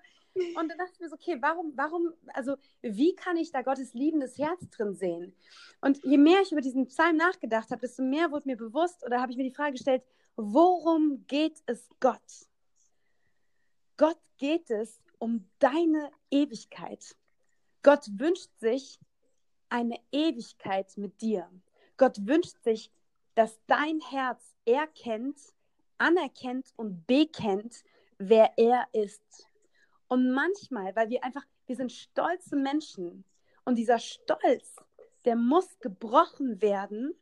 Und dann dachte ich mir so, okay, warum, warum, also wie kann ich da Gottes liebendes Herz drin sehen? Und je mehr ich über diesen Psalm nachgedacht habe, desto mehr wurde mir bewusst oder habe ich mir die Frage gestellt, worum geht es Gott? Gott geht es um deine Ewigkeit. Gott wünscht sich eine Ewigkeit mit dir. Gott wünscht sich, dass dein Herz erkennt, anerkennt und bekennt, wer er ist. Und manchmal, weil wir einfach, wir sind stolze Menschen und dieser Stolz, der muss gebrochen werden.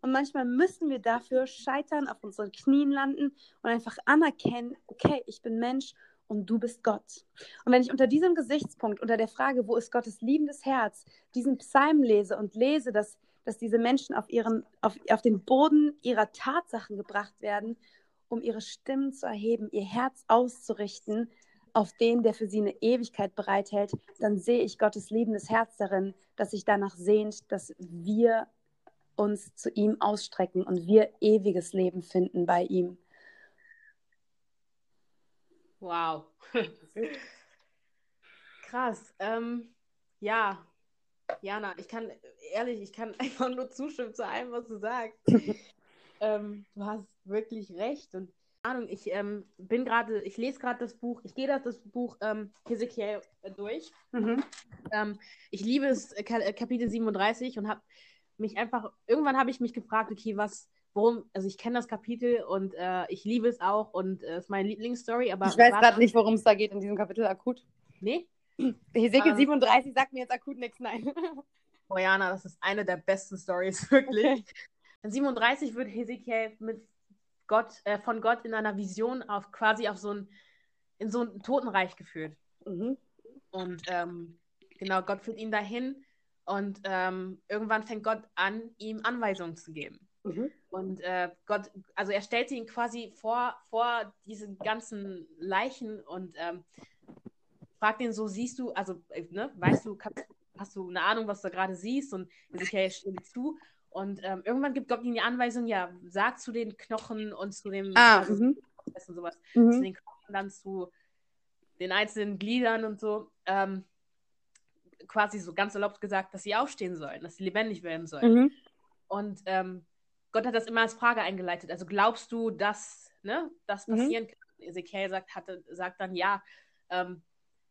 Und manchmal müssen wir dafür scheitern, auf unseren Knien landen und einfach anerkennen, okay, ich bin Mensch und du bist Gott. Und wenn ich unter diesem Gesichtspunkt, unter der Frage, wo ist Gottes liebendes Herz, diesen Psalm lese und lese, dass, dass diese Menschen auf, ihren, auf, auf den Boden ihrer Tatsachen gebracht werden, um ihre Stimmen zu erheben, ihr Herz auszurichten, auf den, der für sie eine Ewigkeit bereithält, dann sehe ich Gottes liebendes Herz darin, dass sich danach sehnt, dass wir uns zu ihm ausstrecken und wir ewiges Leben finden bei ihm. Wow. Krass. Ähm, ja, Jana, ich kann, ehrlich, ich kann einfach nur zustimmen zu allem, was du sagst. ähm, du hast wirklich recht. Und Ahnung, ich ähm, bin gerade, ich lese gerade das Buch, ich gehe das, das Buch ähm, Hezekiel äh, durch. Mhm. Ähm, ich liebe es, äh, äh Kapitel 37 und habe mich einfach, irgendwann habe ich mich gefragt, okay, was, worum, also ich kenne das Kapitel und äh, ich liebe es auch und es äh, ist meine Lieblingsstory, aber. Ich weiß gerade nicht, worum es da geht in diesem Kapitel akut. Nee? Hesekiel 37 sagt mir jetzt akut nichts, nein. Bojana, das ist eine der besten Stories, wirklich. Okay. In 37 wird Hesekiel mit Gott, äh, von Gott in einer Vision auf quasi auf so ein, in so ein Totenreich geführt. Mhm. Und ähm, genau, Gott führt ihn dahin und ähm, irgendwann fängt Gott an, ihm Anweisungen zu geben. Mhm. Und äh, Gott, also er stellte ihn quasi vor, vor diese ganzen Leichen und ähm, fragt ihn so, siehst du, also, äh, ne, weißt du, hast du eine Ahnung, was du gerade siehst? Und er sich ja, jetzt stimme zu. Und ähm, irgendwann gibt Gott ihnen die Anweisung, ja, sag zu den Knochen und zu dem ah, also, und sowas, mhm. zu den Knochen, dann zu den einzelnen Gliedern und so, ähm, quasi so ganz erlaubt gesagt, dass sie aufstehen sollen, dass sie lebendig werden sollen. Mhm. Und ähm, Gott hat das immer als Frage eingeleitet. Also glaubst du, dass ne, das mhm. passieren mhm. kann? Ezekiel sagt, hatte, sagt dann ja. Ähm,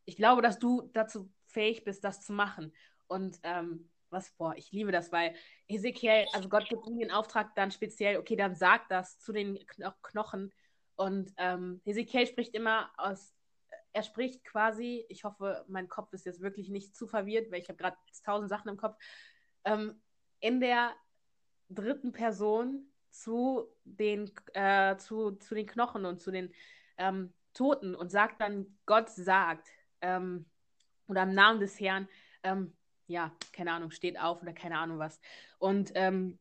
ich glaube, dass du dazu fähig bist, das zu machen. Und ähm, was, boah, ich liebe das, weil Ezekiel, also Gott gibt ihm den Auftrag dann speziell, okay, dann sag das zu den Kno Knochen. Und ähm, Ezekiel spricht immer aus, er spricht quasi, ich hoffe, mein Kopf ist jetzt wirklich nicht zu verwirrt, weil ich habe gerade tausend Sachen im Kopf, ähm, in der dritten Person zu den, äh, zu, zu den Knochen und zu den ähm, Toten und sagt dann, Gott sagt, ähm, oder im Namen des Herrn, ähm, ja, keine Ahnung, steht auf oder keine Ahnung was. Und ähm,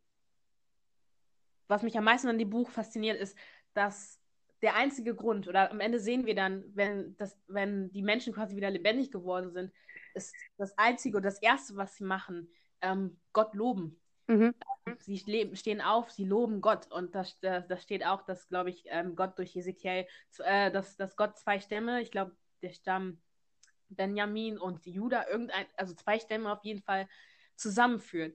was mich am meisten an dem Buch fasziniert, ist, dass der einzige Grund, oder am Ende sehen wir dann, wenn, das, wenn die Menschen quasi wieder lebendig geworden sind, ist das einzige oder das erste, was sie machen, ähm, Gott loben. Mhm. Sie leben, stehen auf, sie loben Gott. Und da das steht auch, dass, glaube ich, ähm, Gott durch Ezekiel, äh, dass, dass Gott zwei Stämme, ich glaube, der Stamm Benjamin und Judah, irgendein, also zwei Stämme auf jeden Fall zusammenführen.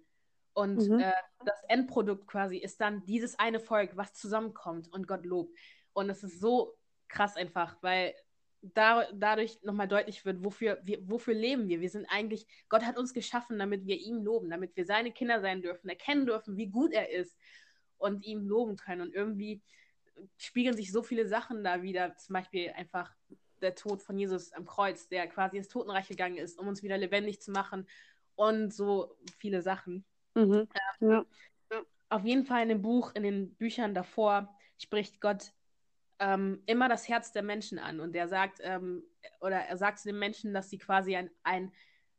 Und mhm. äh, das Endprodukt quasi ist dann dieses eine Volk, was zusammenkommt und Gott lobt. Und es ist so krass einfach, weil da, dadurch nochmal deutlich wird, wofür, wir, wofür leben wir. Wir sind eigentlich, Gott hat uns geschaffen, damit wir ihn loben, damit wir seine Kinder sein dürfen, erkennen dürfen, wie gut er ist und ihm loben können. Und irgendwie spiegeln sich so viele Sachen da wieder, zum Beispiel einfach der Tod von Jesus am Kreuz, der quasi ins Totenreich gegangen ist, um uns wieder lebendig zu machen und so viele Sachen. Mhm. Ja. Auf jeden Fall in dem Buch, in den Büchern davor spricht Gott ähm, immer das Herz der Menschen an und er sagt, ähm, oder er sagt zu den Menschen, dass sie quasi ein, ein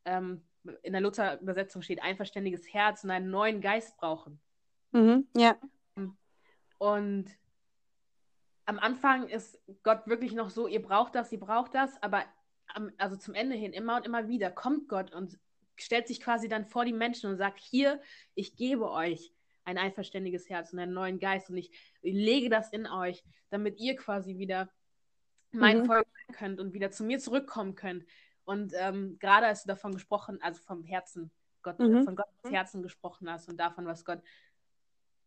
ähm, in der Luther-Übersetzung steht, ein verständiges Herz und einen neuen Geist brauchen. Mhm, ja. Und am Anfang ist Gott wirklich noch so, ihr braucht das, ihr braucht das, aber am, also zum Ende hin immer und immer wieder kommt Gott und stellt sich quasi dann vor die Menschen und sagt, hier, ich gebe euch ein einverständiges Herz und einen neuen Geist und ich lege das in euch, damit ihr quasi wieder mein mhm. Volk sein könnt und wieder zu mir zurückkommen könnt. Und ähm, gerade als du davon gesprochen, also vom Herzen, Gott, mhm. von Gottes Herzen gesprochen hast und davon, was Gott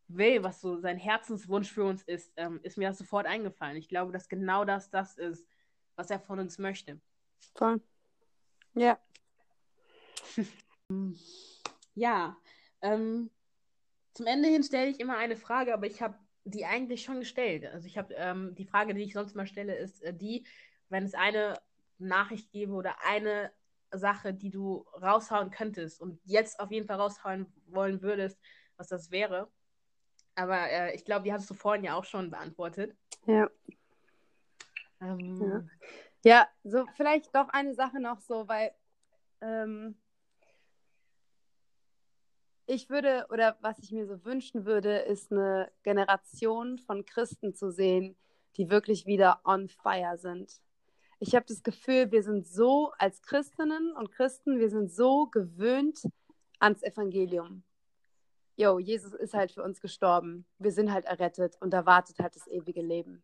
will, was so sein Herzenswunsch für uns ist, ähm, ist mir das sofort eingefallen. Ich glaube, dass genau das das ist, was er von uns möchte. Voll. Ja. ja. Ähm, zum Ende hin stelle ich immer eine Frage, aber ich habe die eigentlich schon gestellt. Also ich habe ähm, die Frage, die ich sonst mal stelle, ist äh, die, wenn es eine Nachricht gäbe oder eine Sache, die du raushauen könntest und jetzt auf jeden Fall raushauen wollen würdest, was das wäre. Aber äh, ich glaube, die hast du vorhin ja auch schon beantwortet. Ja. Ähm, ja. ja. so vielleicht doch eine Sache noch so, weil ähm, ich würde, oder was ich mir so wünschen würde, ist eine Generation von Christen zu sehen, die wirklich wieder on fire sind. Ich habe das Gefühl, wir sind so als Christinnen und Christen, wir sind so gewöhnt ans Evangelium yo, Jesus ist halt für uns gestorben. Wir sind halt errettet und da wartet halt das ewige Leben.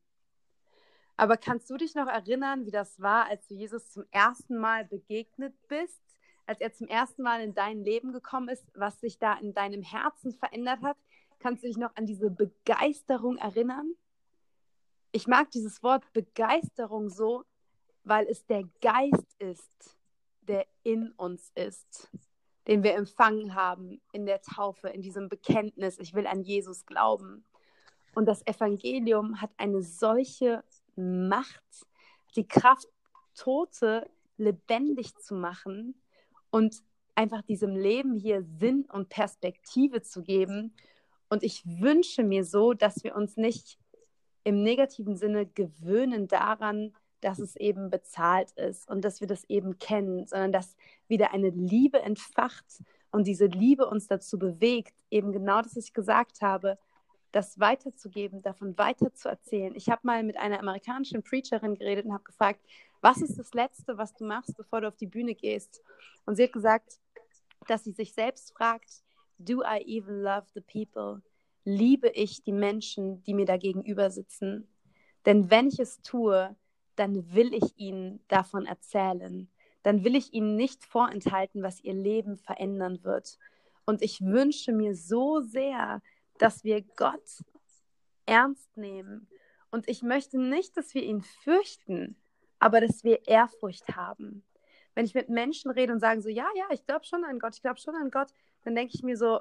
Aber kannst du dich noch erinnern, wie das war, als du Jesus zum ersten Mal begegnet bist, als er zum ersten Mal in dein Leben gekommen ist, was sich da in deinem Herzen verändert hat? Kannst du dich noch an diese Begeisterung erinnern? Ich mag dieses Wort Begeisterung so, weil es der Geist ist, der in uns ist den wir empfangen haben in der Taufe, in diesem Bekenntnis, ich will an Jesus glauben. Und das Evangelium hat eine solche Macht, die Kraft, Tote lebendig zu machen und einfach diesem Leben hier Sinn und Perspektive zu geben. Und ich wünsche mir so, dass wir uns nicht im negativen Sinne gewöhnen daran, dass es eben bezahlt ist und dass wir das eben kennen, sondern dass wieder eine Liebe entfacht und diese Liebe uns dazu bewegt, eben genau das, was ich gesagt habe, das weiterzugeben, davon weiterzuerzählen. Ich habe mal mit einer amerikanischen Preacherin geredet und habe gefragt, was ist das Letzte, was du machst, bevor du auf die Bühne gehst? Und sie hat gesagt, dass sie sich selbst fragt, do I even love the people? Liebe ich die Menschen, die mir da gegenüber sitzen? Denn wenn ich es tue, dann will ich ihnen davon erzählen. Dann will ich ihnen nicht vorenthalten, was ihr Leben verändern wird. Und ich wünsche mir so sehr, dass wir Gott ernst nehmen. Und ich möchte nicht, dass wir ihn fürchten, aber dass wir Ehrfurcht haben. Wenn ich mit Menschen rede und sage so, ja, ja, ich glaube schon an Gott, ich glaube schon an Gott, dann denke ich mir so,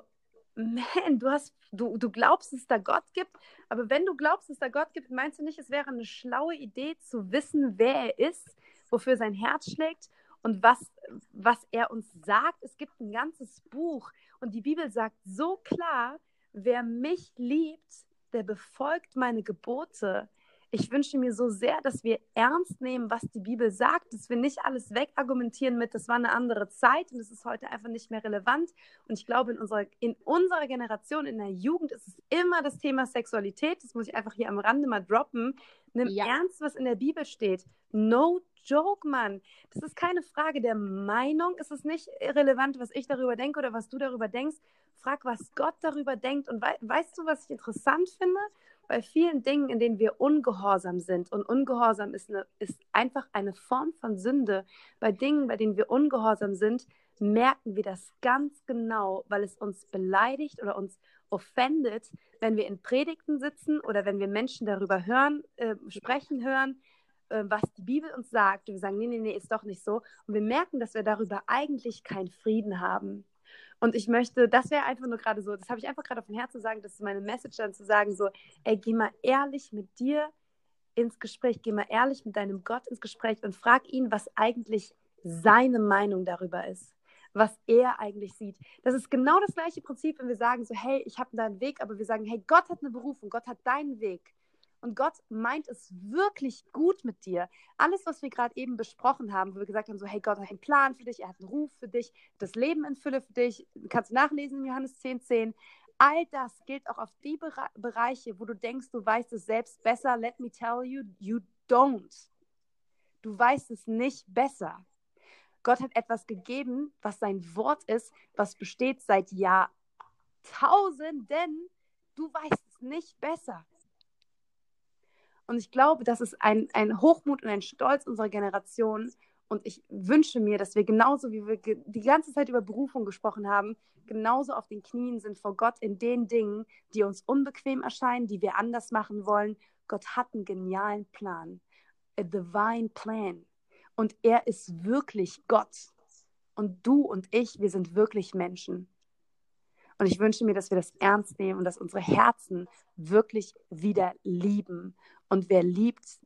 man, du hast, du, du glaubst, dass es da Gott gibt, aber wenn du glaubst, dass es da Gott gibt, meinst du nicht, es wäre eine schlaue Idee zu wissen, wer er ist, wofür sein Herz schlägt und was, was er uns sagt? Es gibt ein ganzes Buch und die Bibel sagt so klar, wer mich liebt, der befolgt meine Gebote ich wünsche mir so sehr, dass wir ernst nehmen, was die Bibel sagt, dass wir nicht alles wegargumentieren mit, das war eine andere Zeit und es ist heute einfach nicht mehr relevant. Und ich glaube, in unserer, in unserer Generation, in der Jugend, ist es immer das Thema Sexualität. Das muss ich einfach hier am Rande mal droppen. Nimm ja. ernst, was in der Bibel steht. No joke, Mann. Das ist keine Frage der Meinung. Es ist nicht irrelevant, was ich darüber denke oder was du darüber denkst. Frag, was Gott darüber denkt. Und we weißt du, was ich interessant finde? Bei vielen Dingen, in denen wir ungehorsam sind, und ungehorsam ist, eine, ist einfach eine Form von Sünde, bei Dingen, bei denen wir ungehorsam sind, merken wir das ganz genau, weil es uns beleidigt oder uns offendet, wenn wir in Predigten sitzen oder wenn wir Menschen darüber hören, äh, sprechen hören, äh, was die Bibel uns sagt. Und wir sagen, nee, nee, nee, ist doch nicht so. Und wir merken, dass wir darüber eigentlich keinen Frieden haben. Und ich möchte, das wäre einfach nur gerade so, das habe ich einfach gerade auf dem Herzen zu sagen, das ist meine Message dann zu sagen, so, ey, geh mal ehrlich mit dir ins Gespräch, geh mal ehrlich mit deinem Gott ins Gespräch und frag ihn, was eigentlich seine Meinung darüber ist, was er eigentlich sieht. Das ist genau das gleiche Prinzip, wenn wir sagen so, hey, ich habe da einen Weg, aber wir sagen, hey, Gott hat eine Berufung, Gott hat deinen Weg. Und Gott meint es wirklich gut mit dir. Alles, was wir gerade eben besprochen haben, wo wir gesagt haben, so, hey, Gott hat einen Plan für dich, er hat einen Ruf für dich, das Leben in Fülle für dich, kannst du nachlesen in Johannes 10, 10. All das gilt auch auf die Bere Bereiche, wo du denkst, du weißt es selbst besser. Let me tell you, you don't. Du weißt es nicht besser. Gott hat etwas gegeben, was sein Wort ist, was besteht seit Jahrtausenden. Du weißt es nicht besser. Und ich glaube, das ist ein, ein Hochmut und ein Stolz unserer Generation. Und ich wünsche mir, dass wir genauso, wie wir die ganze Zeit über Berufung gesprochen haben, genauso auf den Knien sind vor Gott in den Dingen, die uns unbequem erscheinen, die wir anders machen wollen. Gott hat einen genialen Plan. A divine plan. Und er ist wirklich Gott. Und du und ich, wir sind wirklich Menschen. Und ich wünsche mir, dass wir das ernst nehmen und dass unsere Herzen wirklich wieder lieben. Und wer liebt,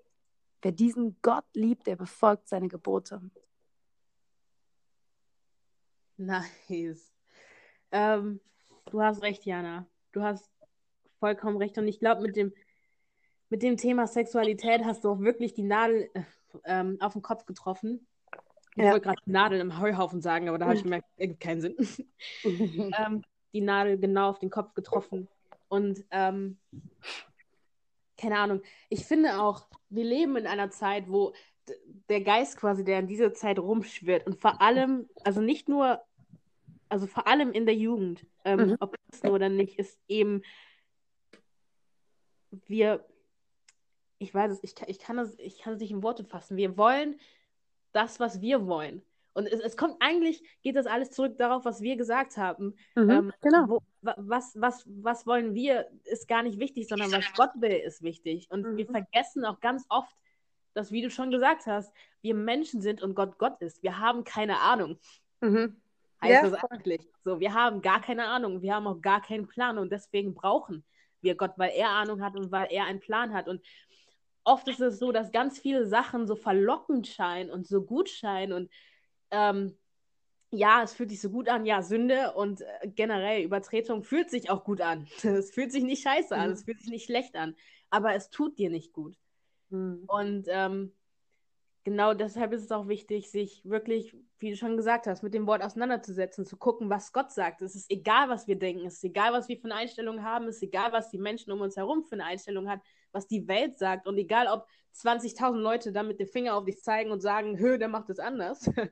wer diesen Gott liebt, der befolgt seine Gebote. Nice. Ähm, du hast recht, Jana. Du hast vollkommen recht. Und ich glaube, mit dem, mit dem Thema Sexualität hast du auch wirklich die Nadel ähm, auf den Kopf getroffen. Ich ja. wollte gerade Nadel im Heuhaufen sagen, aber da habe ich gemerkt, ergibt keinen Sinn. ähm, die Nadel genau auf den Kopf getroffen. Und ähm, keine Ahnung, ich finde auch, wir leben in einer Zeit, wo der Geist quasi, der in dieser Zeit rumschwirrt und vor allem, also nicht nur, also vor allem in der Jugend, ähm, mhm. ob es nur oder nicht, ist eben, wir, ich weiß es, ich, ich, kann es, ich kann es nicht in Worte fassen, wir wollen das, was wir wollen. Und es, es, kommt eigentlich, geht das alles zurück darauf, was wir gesagt haben. Mhm, ähm, genau. Wo, was, was, was wollen wir, ist gar nicht wichtig, sondern was Gott will, ist wichtig. Und mhm. wir vergessen auch ganz oft, dass, wie du schon gesagt hast, wir Menschen sind und Gott Gott ist. Wir haben keine Ahnung. Mhm. Heißt ja. das eigentlich. So, wir haben gar keine Ahnung. Wir haben auch gar keinen Plan. Und deswegen brauchen wir Gott, weil er Ahnung hat und weil er einen Plan hat. Und oft ist es so, dass ganz viele Sachen so verlockend scheinen und so gut scheinen und ähm, ja, es fühlt sich so gut an, ja, Sünde und äh, generell Übertretung fühlt sich auch gut an. Es fühlt sich nicht scheiße an, mhm. es fühlt sich nicht schlecht an, aber es tut dir nicht gut. Mhm. Und ähm, genau deshalb ist es auch wichtig, sich wirklich, wie du schon gesagt hast, mit dem Wort auseinanderzusetzen, zu gucken, was Gott sagt. Es ist egal, was wir denken, es ist egal, was wir für eine Einstellung haben, es ist egal, was die Menschen um uns herum für eine Einstellung haben, was die Welt sagt und egal, ob 20.000 Leute dann mit dem Finger auf dich zeigen und sagen, hö, der macht es anders.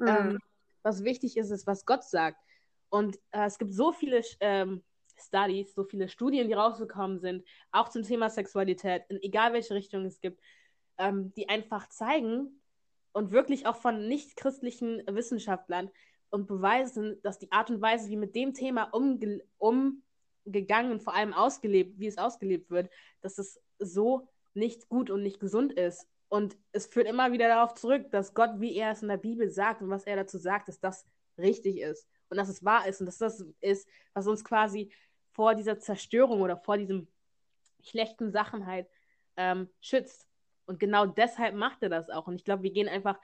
Mhm. ähm, was wichtig ist, ist, was Gott sagt. Und äh, es gibt so viele ähm, Studies, so viele Studien, die rausgekommen sind, auch zum Thema Sexualität, in egal welche Richtung es gibt, ähm, die einfach zeigen und wirklich auch von nicht-christlichen Wissenschaftlern und beweisen, dass die Art und Weise, wie mit dem Thema umge umgegangen und vor allem ausgelebt, wie es ausgelebt wird, dass es so nicht gut und nicht gesund ist. Und es führt immer wieder darauf zurück, dass Gott, wie er es in der Bibel sagt und was er dazu sagt, dass das richtig ist und dass es wahr ist und dass das ist, was uns quasi vor dieser Zerstörung oder vor diesem schlechten Sachen halt ähm, schützt. Und genau deshalb macht er das auch. Und ich glaube, wir gehen einfach,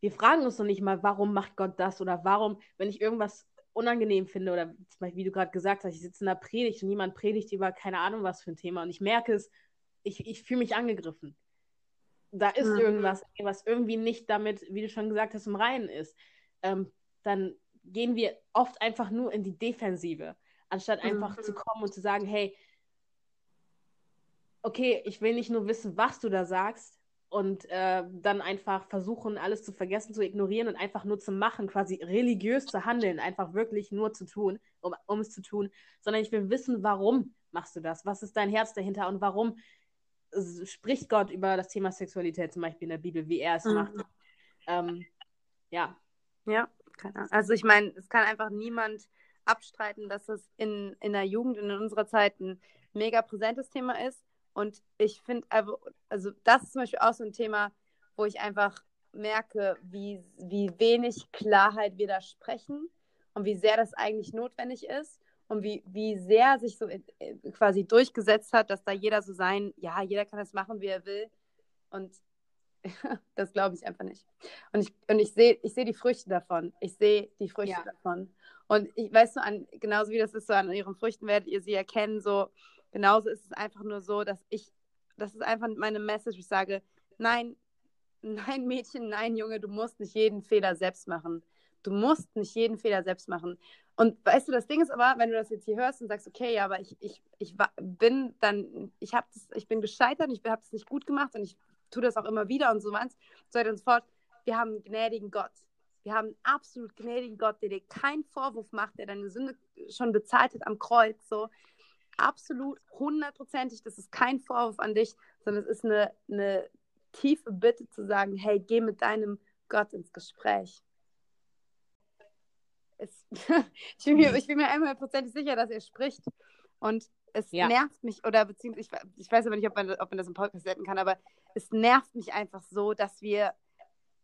wir fragen uns noch nicht mal, warum macht Gott das oder warum, wenn ich irgendwas unangenehm finde oder zum Beispiel, wie du gerade gesagt hast, ich sitze in der Predigt und jemand predigt über keine Ahnung was für ein Thema und ich merke es ich, ich fühle mich angegriffen. Da ist mhm. irgendwas, was irgendwie nicht damit, wie du schon gesagt hast, im Reinen ist. Ähm, dann gehen wir oft einfach nur in die Defensive, anstatt einfach mhm. zu kommen und zu sagen, hey, okay, ich will nicht nur wissen, was du da sagst und äh, dann einfach versuchen, alles zu vergessen, zu ignorieren und einfach nur zu machen, quasi religiös zu handeln, einfach wirklich nur zu tun, um, um es zu tun, sondern ich will wissen, warum machst du das? Was ist dein Herz dahinter und warum spricht Gott über das Thema Sexualität zum Beispiel in der Bibel, wie er es mhm. macht. Ähm, ja. Ja, keine Ahnung. Also ich meine, es kann einfach niemand abstreiten, dass es in, in der Jugend und in unserer Zeit ein mega präsentes Thema ist. Und ich finde, also, das ist zum Beispiel auch so ein Thema, wo ich einfach merke, wie, wie wenig Klarheit wir da sprechen und wie sehr das eigentlich notwendig ist und wie, wie sehr sich so äh, quasi durchgesetzt hat, dass da jeder so sein, ja, jeder kann das machen, wie er will. Und das glaube ich einfach nicht. Und ich, und ich sehe ich seh die Früchte davon. Ich sehe die Früchte ja. davon. Und ich weiß so an, genauso wie das ist so an ihren Früchten werdet ihr sie erkennen, so genauso ist es einfach nur so, dass ich das ist einfach meine Message. Ich sage, nein, nein, Mädchen, nein, Junge, du musst nicht jeden Fehler selbst machen. Du musst nicht jeden Fehler selbst machen. Und weißt du, das Ding ist aber, wenn du das jetzt hier hörst und sagst, okay, ja, aber ich, ich, ich bin dann, ich habe das, ich bin gescheitert, ich habe es nicht gut gemacht und ich tue das auch immer wieder und so weiter und so fort. Wir haben einen gnädigen Gott. Wir haben einen absolut gnädigen Gott, der dir keinen Vorwurf macht, der deine Sünde schon bezahlt hat am Kreuz. So absolut hundertprozentig, das ist kein Vorwurf an dich, sondern es ist eine, eine tiefe Bitte zu sagen, hey, geh mit deinem Gott ins Gespräch. Es, ich, bin mir, ich bin mir einhundertprozentig sicher, dass er spricht. Und es ja. nervt mich, oder beziehungsweise, ich, ich weiß aber nicht, ob man, ob man das im Podcast setzen kann, aber es nervt mich einfach so, dass wir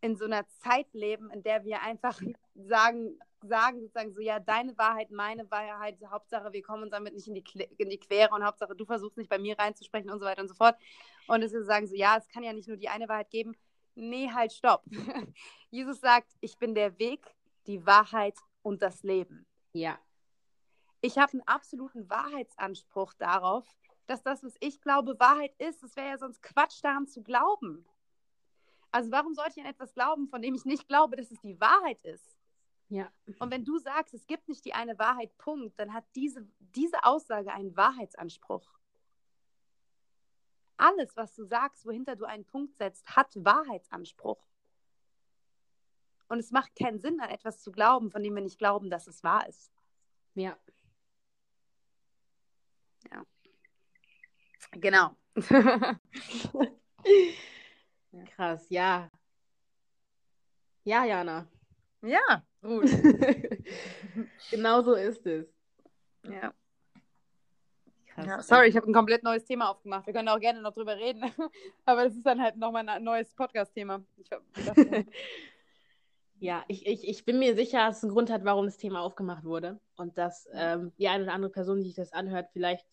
in so einer Zeit leben, in der wir einfach sagen, sagen sozusagen so, ja, deine Wahrheit, meine Wahrheit, Hauptsache, wir kommen uns damit nicht in die, in die Quere und Hauptsache, du versuchst nicht bei mir reinzusprechen und so weiter und so fort. Und dass wir sagen so, ja, es kann ja nicht nur die eine Wahrheit geben. Nee, halt, stopp. Jesus sagt, ich bin der Weg, die Wahrheit und das Leben. Ja. Ich habe einen absoluten Wahrheitsanspruch darauf, dass das, was ich glaube, Wahrheit ist. Es wäre ja sonst Quatsch, daran zu glauben. Also warum sollte ich an etwas glauben, von dem ich nicht glaube, dass es die Wahrheit ist? Ja. Und wenn du sagst, es gibt nicht die eine Wahrheit, Punkt, dann hat diese, diese Aussage einen Wahrheitsanspruch. Alles, was du sagst, wohinter du einen Punkt setzt, hat Wahrheitsanspruch. Und es macht keinen Sinn, an etwas zu glauben, von dem wir nicht glauben, dass es wahr ist. Ja. Ja. Genau. Krass, ja. Ja, Jana. Ja, gut. genau so ist es. Ja. Ja, sorry, ich habe ein komplett neues Thema aufgemacht. Wir können auch gerne noch drüber reden. Aber das ist dann halt nochmal ein neues Podcast-Thema. ja, ich, ich, ich bin mir sicher, dass es einen Grund hat, warum das Thema aufgemacht wurde. Und dass ähm, die eine oder andere Person, die sich das anhört, vielleicht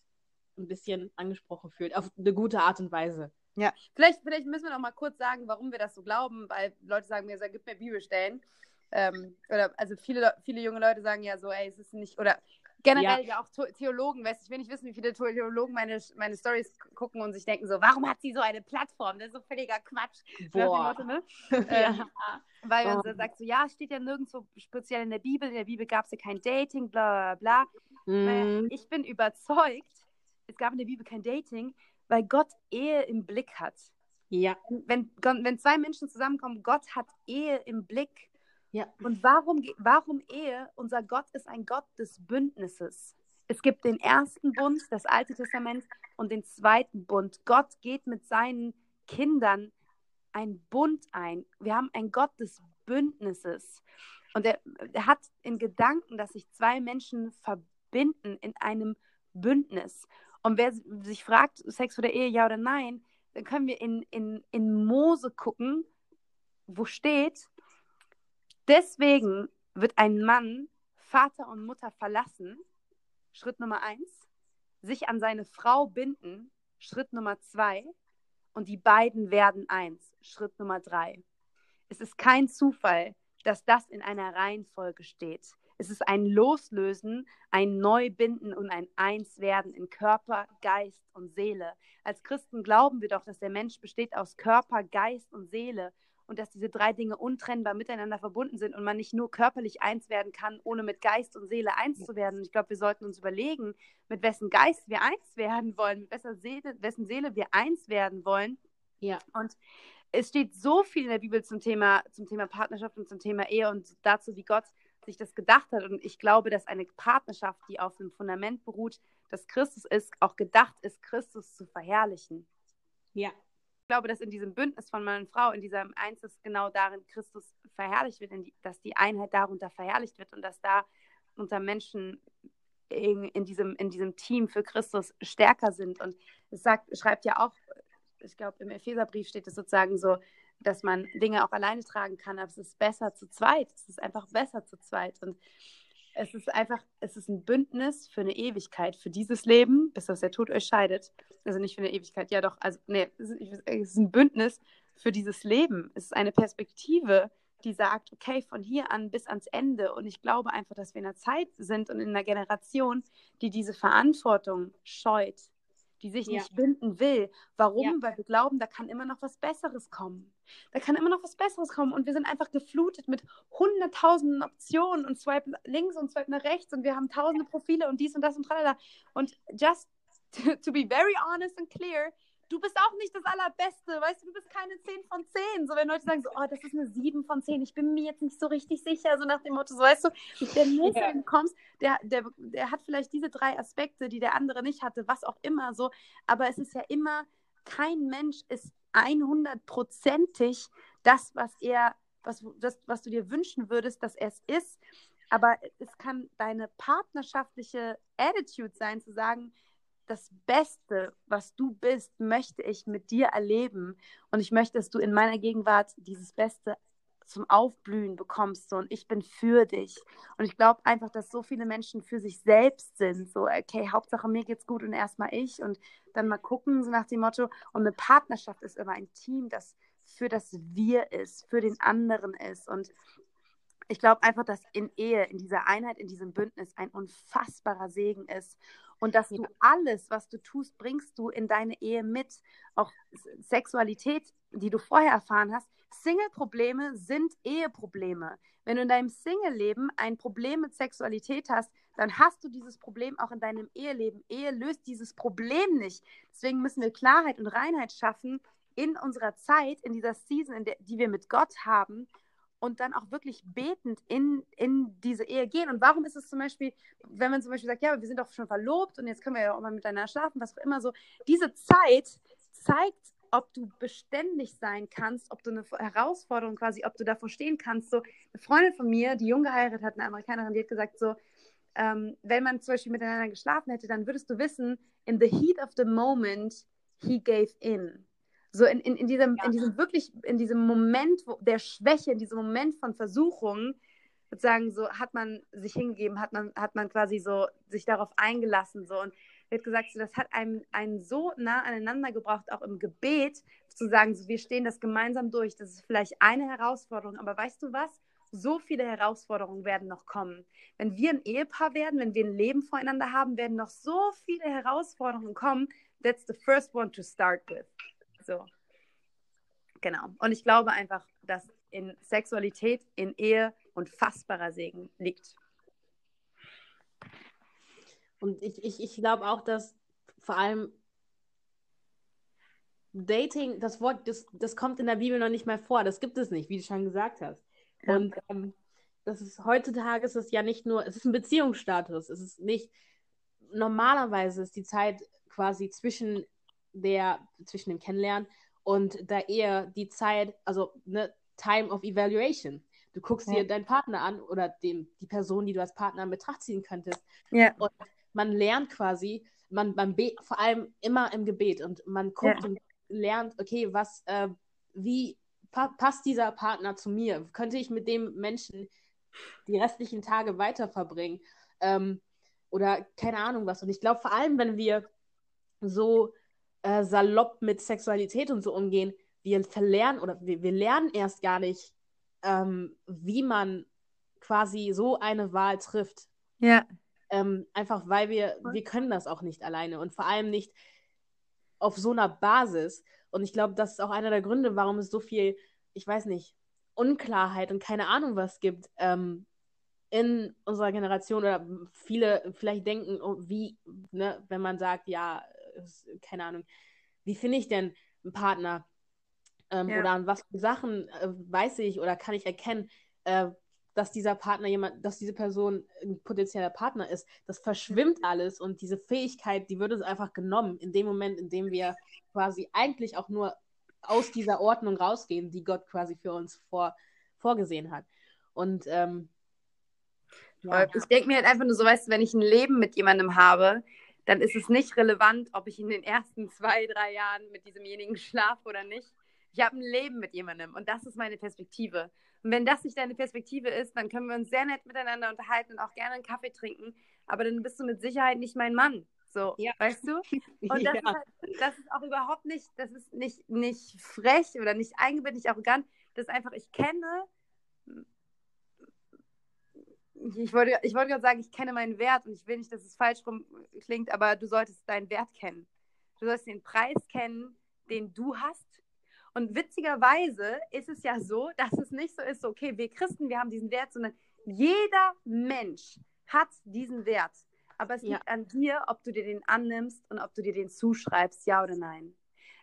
ein bisschen angesprochen fühlt. Auf eine gute Art und Weise. Ja, vielleicht, vielleicht müssen wir noch mal kurz sagen, warum wir das so glauben, weil Leute sagen mir, gib mir Bibelstellen. Ähm, oder also viele, viele junge Leute sagen ja so, ey, es ist nicht, oder generell ja, ja auch Theologen, weißt ich will nicht wissen, wie viele Theologen meine, meine Stories gucken und sich denken so, warum hat sie so eine Plattform? Das ist so völliger Quatsch. Boah. Motto, ne? ähm, weil man oh. sagt so, ja, steht ja nirgendwo speziell in der Bibel, in der Bibel gab es ja kein Dating, bla bla bla. Mm. Ich bin überzeugt, es gab in der Bibel kein Dating, weil Gott Ehe im Blick hat. Ja. Wenn, wenn zwei Menschen zusammenkommen, Gott hat Ehe im Blick. Ja. Und warum, warum Ehe? Unser Gott ist ein Gott des Bündnisses. Es gibt den ersten Bund, das Alte Testament, und den zweiten Bund. Gott geht mit seinen Kindern ein Bund ein. Wir haben einen Gott des Bündnisses. Und er, er hat in Gedanken, dass sich zwei Menschen verbinden in einem Bündnis. Und wer sich fragt, Sex vor der Ehe, ja oder nein, dann können wir in, in, in Mose gucken, wo steht, deswegen wird ein Mann Vater und Mutter verlassen, Schritt Nummer eins, sich an seine Frau binden, Schritt Nummer zwei, und die beiden werden eins, Schritt Nummer drei. Es ist kein Zufall, dass das in einer Reihenfolge steht. Es ist ein Loslösen, ein Neubinden und ein Einswerden in Körper, Geist und Seele. Als Christen glauben wir doch, dass der Mensch besteht aus Körper, Geist und Seele und dass diese drei Dinge untrennbar miteinander verbunden sind und man nicht nur körperlich eins werden kann, ohne mit Geist und Seele eins zu werden. Und ich glaube, wir sollten uns überlegen, mit wessen Geist wir eins werden wollen, mit wessen Seele, wessen Seele wir eins werden wollen. Ja. Und es steht so viel in der Bibel zum Thema, zum Thema Partnerschaft und zum Thema Ehe und dazu, wie Gott sich das gedacht hat. Und ich glaube, dass eine Partnerschaft, die auf dem Fundament beruht, dass Christus ist, auch gedacht ist, Christus zu verherrlichen. Ja. Ich glaube, dass in diesem Bündnis von Mann und Frau, in diesem Eins ist genau darin Christus verherrlicht wird, die, dass die Einheit darunter verherrlicht wird und dass da unter Menschen in, in, diesem, in diesem Team für Christus stärker sind. Und es sagt, schreibt ja auch, ich glaube, im Epheserbrief steht es sozusagen so, dass man Dinge auch alleine tragen kann, aber es ist besser zu zweit. Es ist einfach besser zu zweit. Und es ist einfach, es ist ein Bündnis für eine Ewigkeit, für dieses Leben, bis dass der Tod euch scheidet. Also nicht für eine Ewigkeit, ja doch, also nee, es ist ein Bündnis für dieses Leben. Es ist eine Perspektive, die sagt, okay, von hier an bis ans Ende. Und ich glaube einfach, dass wir in einer Zeit sind und in einer Generation, die diese Verantwortung scheut, die sich Ja. nicht binden will. Warum? Ja. Weil wir glauben, da kann immer noch was Besseres kommen. Da kann immer noch was Besseres kommen und wir sind einfach geflutet mit hunderttausenden Optionen und swipen links und swipen nach rechts und wir haben tausende Profile und dies und das und tralala. Und just to, to be very honest and clear, du bist auch nicht das Allerbeste, weißt du, du bist keine 10 von 10. So, wenn Leute sagen so, oh, das ist eine 7 von 10, ich bin mir jetzt nicht so richtig sicher, so nach dem Motto, so, weißt du, der nächste, Ja. den du kommst, der, der, der hat vielleicht diese drei Aspekte, die der andere nicht hatte, was auch immer so, aber es ist ja immer, kein Mensch ist 100%ig das, was er, was, das, was du dir wünschen würdest, dass er es ist, aber es kann deine partnerschaftliche Attitude sein, zu sagen, das Beste, was du bist, möchte ich mit dir erleben. Und ich möchte, dass du in meiner Gegenwart dieses Beste zum Aufblühen bekommst. So, und ich bin für dich. Und ich glaube einfach, dass so viele Menschen für sich selbst sind. So, okay, Hauptsache mir geht's gut und erstmal ich. Und dann mal gucken, so nach dem Motto. Und eine Partnerschaft ist immer ein Team, das für das Wir ist, für den anderen ist. Und ich glaube einfach, dass in Ehe, in dieser Einheit, in diesem Bündnis ein unfassbarer Segen ist. Und dass du alles, was du tust, bringst du in deine Ehe mit. Auch Sexualität, die du vorher erfahren hast. Single-Probleme sind Eheprobleme. Wenn du in deinem Single-Leben ein Problem mit Sexualität hast, dann hast du dieses Problem auch in deinem Eheleben. Ehe löst dieses Problem nicht. Deswegen müssen wir Klarheit und Reinheit schaffen in unserer Zeit, in dieser Season, in der, die wir mit Gott haben und dann auch wirklich betend in, in diese Ehe gehen. Und warum ist es zum Beispiel, wenn man zum Beispiel sagt, ja, wir sind doch schon verlobt und jetzt können wir ja auch mal miteinander schlafen, was auch immer so, diese Zeit zeigt, ob du beständig sein kannst, ob du eine Herausforderung quasi, ob du davor stehen kannst. So, eine Freundin von mir, die jung geheiratet hat, eine Amerikanerin, die hat gesagt so, ähm, wenn man zum Beispiel miteinander geschlafen hätte, dann würdest du wissen, in the heat of the moment, he gave in. So in, in, in, diesem, Ja. in diesem wirklich, in diesem Moment wo, der Schwäche, in diesem Moment von Versuchung, sozusagen so hat man sich hingegeben, hat man, hat man quasi so sich darauf eingelassen so und er hat gesagt, so, das hat einem, einen so nah aneinander gebracht, auch im Gebet, zu sagen, so, wir stehen das gemeinsam durch. Das ist vielleicht eine Herausforderung, aber weißt du was? So viele Herausforderungen werden noch kommen. Wenn wir ein Ehepaar werden, wenn wir ein Leben voreinander haben, werden noch so viele Herausforderungen kommen. That's the first one to start with. So. Genau. Und ich glaube einfach, dass in Sexualität, in Ehe unfassbarer Segen liegt. Und ich, ich, ich glaube auch, dass vor allem Dating, das Wort, das, das kommt in der Bibel noch nicht mal vor. Das gibt es nicht, wie du schon gesagt hast. Ja. Und ähm, das ist heutzutage ist es ja nicht nur, es ist ein Beziehungsstatus. Es ist nicht, normalerweise ist die Zeit quasi zwischen der, zwischen dem Kennenlernen und der Ehe die Zeit, also ne, Time of Evaluation. Du guckst Ja. dir deinen Partner an oder den, die Person, die du als Partner in Betracht ziehen könntest Ja. und man lernt quasi, man, man be vor allem immer im Gebet und man guckt Ja. und lernt, okay, was, äh, wie pa passt dieser Partner zu mir? Könnte ich mit dem Menschen die restlichen Tage weiter verbringen? Ähm, oder keine Ahnung was. Und ich glaube, vor allem, wenn wir so äh, salopp mit Sexualität und so umgehen, wir verlernen oder wir, wir lernen erst gar nicht, ähm, wie man quasi so eine Wahl trifft. Ja. Ähm, einfach weil wir, wir können das auch nicht alleine und vor allem nicht auf so einer Basis. Und ich glaube, das ist auch einer der Gründe, warum es so viel, ich weiß nicht, Unklarheit und keine Ahnung was gibt ähm, in unserer Generation oder viele vielleicht denken, oh, wie, ne, wenn man sagt, ja, keine Ahnung, wie finde ich denn einen Partner? Ähm, Ja. Oder an was für Sachen äh, weiß ich oder kann ich erkennen, äh, dass dieser Partner jemand, dass diese Person ein potenzieller Partner ist. Das verschwimmt alles und diese Fähigkeit, die wird uns einfach genommen in dem Moment, in dem wir quasi eigentlich auch nur aus dieser Ordnung rausgehen, die Gott quasi für uns vor, vorgesehen hat. Und ähm, ja, Ich denke mir halt einfach nur so, weißt du, wenn ich ein Leben mit jemandem habe, dann ist es nicht relevant, ob ich in den ersten zwei, drei Jahren mit diesemjenigen schlafe oder nicht. Ich habe ein Leben mit jemandem und das ist meine Perspektive. Und wenn das nicht deine Perspektive ist, dann können wir uns sehr nett miteinander unterhalten und auch gerne einen Kaffee trinken, aber dann bist du mit Sicherheit nicht mein Mann. So, Ja. weißt du? Und das, ja. ist halt, das ist auch überhaupt nicht, das ist nicht, nicht frech oder nicht eingebildet, nicht arrogant. Das ist einfach, ich kenne, ich wollte, ich wollte gerade sagen, ich kenne meinen Wert und ich will nicht, dass es falsch rum klingt, aber du solltest deinen Wert kennen. Du sollst den Preis kennen, den du hast. Und witzigerweise ist es ja so, dass es nicht so ist, okay, wir Christen, wir haben diesen Wert, sondern jeder Mensch hat diesen Wert. Aber es liegt an dir, ob du dir den annimmst und ob du dir den zuschreibst, ja oder nein.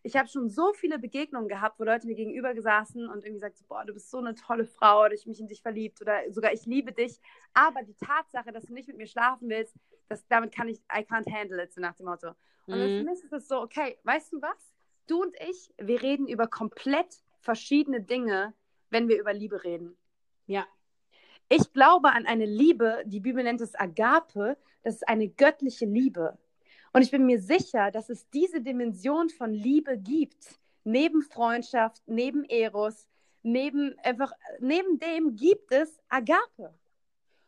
Ich habe schon so viele Begegnungen gehabt, wo Leute mir gegenüber gesaßen und irgendwie gesagt, boah, du bist so eine tolle Frau oder ich mich in dich verliebt oder sogar ich liebe dich. Aber die Tatsache, dass du nicht mit mir schlafen willst, das, damit kann ich, I can't handle it, so nach dem Motto. Und mhm. für mich ist es so, okay, weißt du was? Du und ich, wir reden über komplett verschiedene Dinge, wenn wir über Liebe reden. Ja. Ich glaube an eine Liebe, die Bibel nennt es Agape, das ist eine göttliche Liebe. Und ich bin mir sicher, dass es diese Dimension von Liebe gibt. Neben Freundschaft, neben Eros, neben einfach, neben dem gibt es Agape.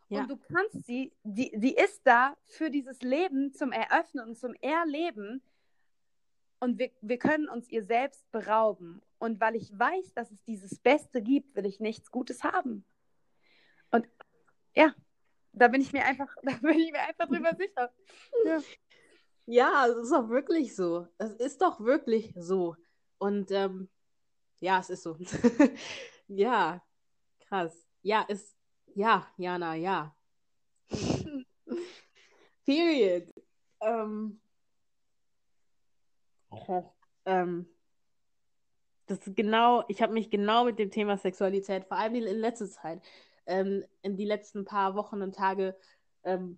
Ja. Und du kannst sie, die, die ist da für dieses Leben zum Eröffnen und zum Erleben. Und wir, wir können uns ihr selbst berauben. Und weil ich weiß, dass es dieses Beste gibt, will ich nichts Gutes haben. Und ja, da bin ich mir einfach, da bin ich mir einfach drüber sicher. Ja. Ja, es ist doch wirklich so. Es ist doch wirklich so. Und ähm, ja, es ist so. ja, krass. Ja, ist, ja, Jana, ja. Period. Ähm, ähm, das ist genau, ich habe mich genau mit dem Thema Sexualität, vor allem in letzter Zeit, ähm, in die letzten paar Wochen und Tage ähm,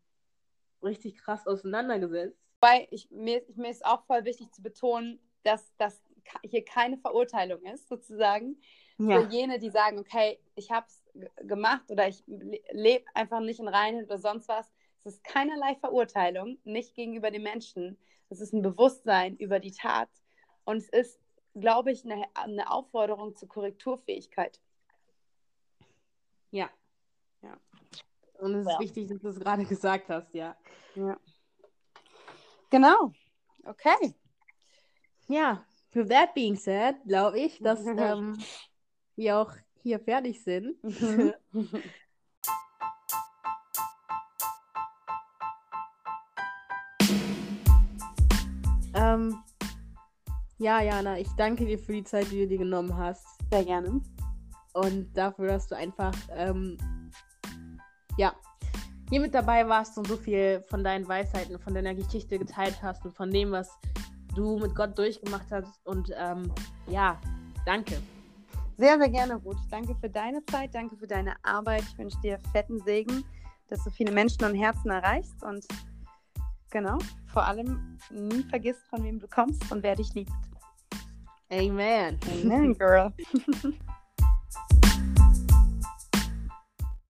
richtig krass auseinandergesetzt. Wobei ich, mir, mir ist auch voll wichtig zu betonen, dass das hier keine Verurteilung ist, sozusagen. Ja. Für jene, die sagen, okay, ich habe es gemacht oder ich lebe einfach nicht in Reinheit oder sonst was. Es ist keinerlei Verurteilung, nicht gegenüber den Menschen. Es ist ein Bewusstsein über die Tat. Und es ist, glaube ich, eine, eine Aufforderung zur Korrekturfähigkeit. Ja. Ja. Und es ist ja. wichtig, dass du es gerade gesagt hast, ja. Ja. Genau. Okay. Ja, with that being said, glaube ich, dass ähm, wir auch hier fertig sind. Mhm. ähm, ja, Jana, ich danke dir für die Zeit, die du dir genommen hast. Sehr gerne. Und dafür, dass du einfach ähm, ja, hier mit dabei warst und so viel von deinen Weisheiten, von deiner Geschichte geteilt hast und von dem, was du mit Gott durchgemacht hast. Und ähm, ja, danke. Sehr, sehr gerne, Ruth. Danke für deine Zeit, danke für deine Arbeit. Ich wünsche dir fetten Segen, dass du viele Menschen und Herzen erreichst und genau, vor allem nie vergisst, von wem du kommst und wer dich liebt. Amen. Amen, Girl.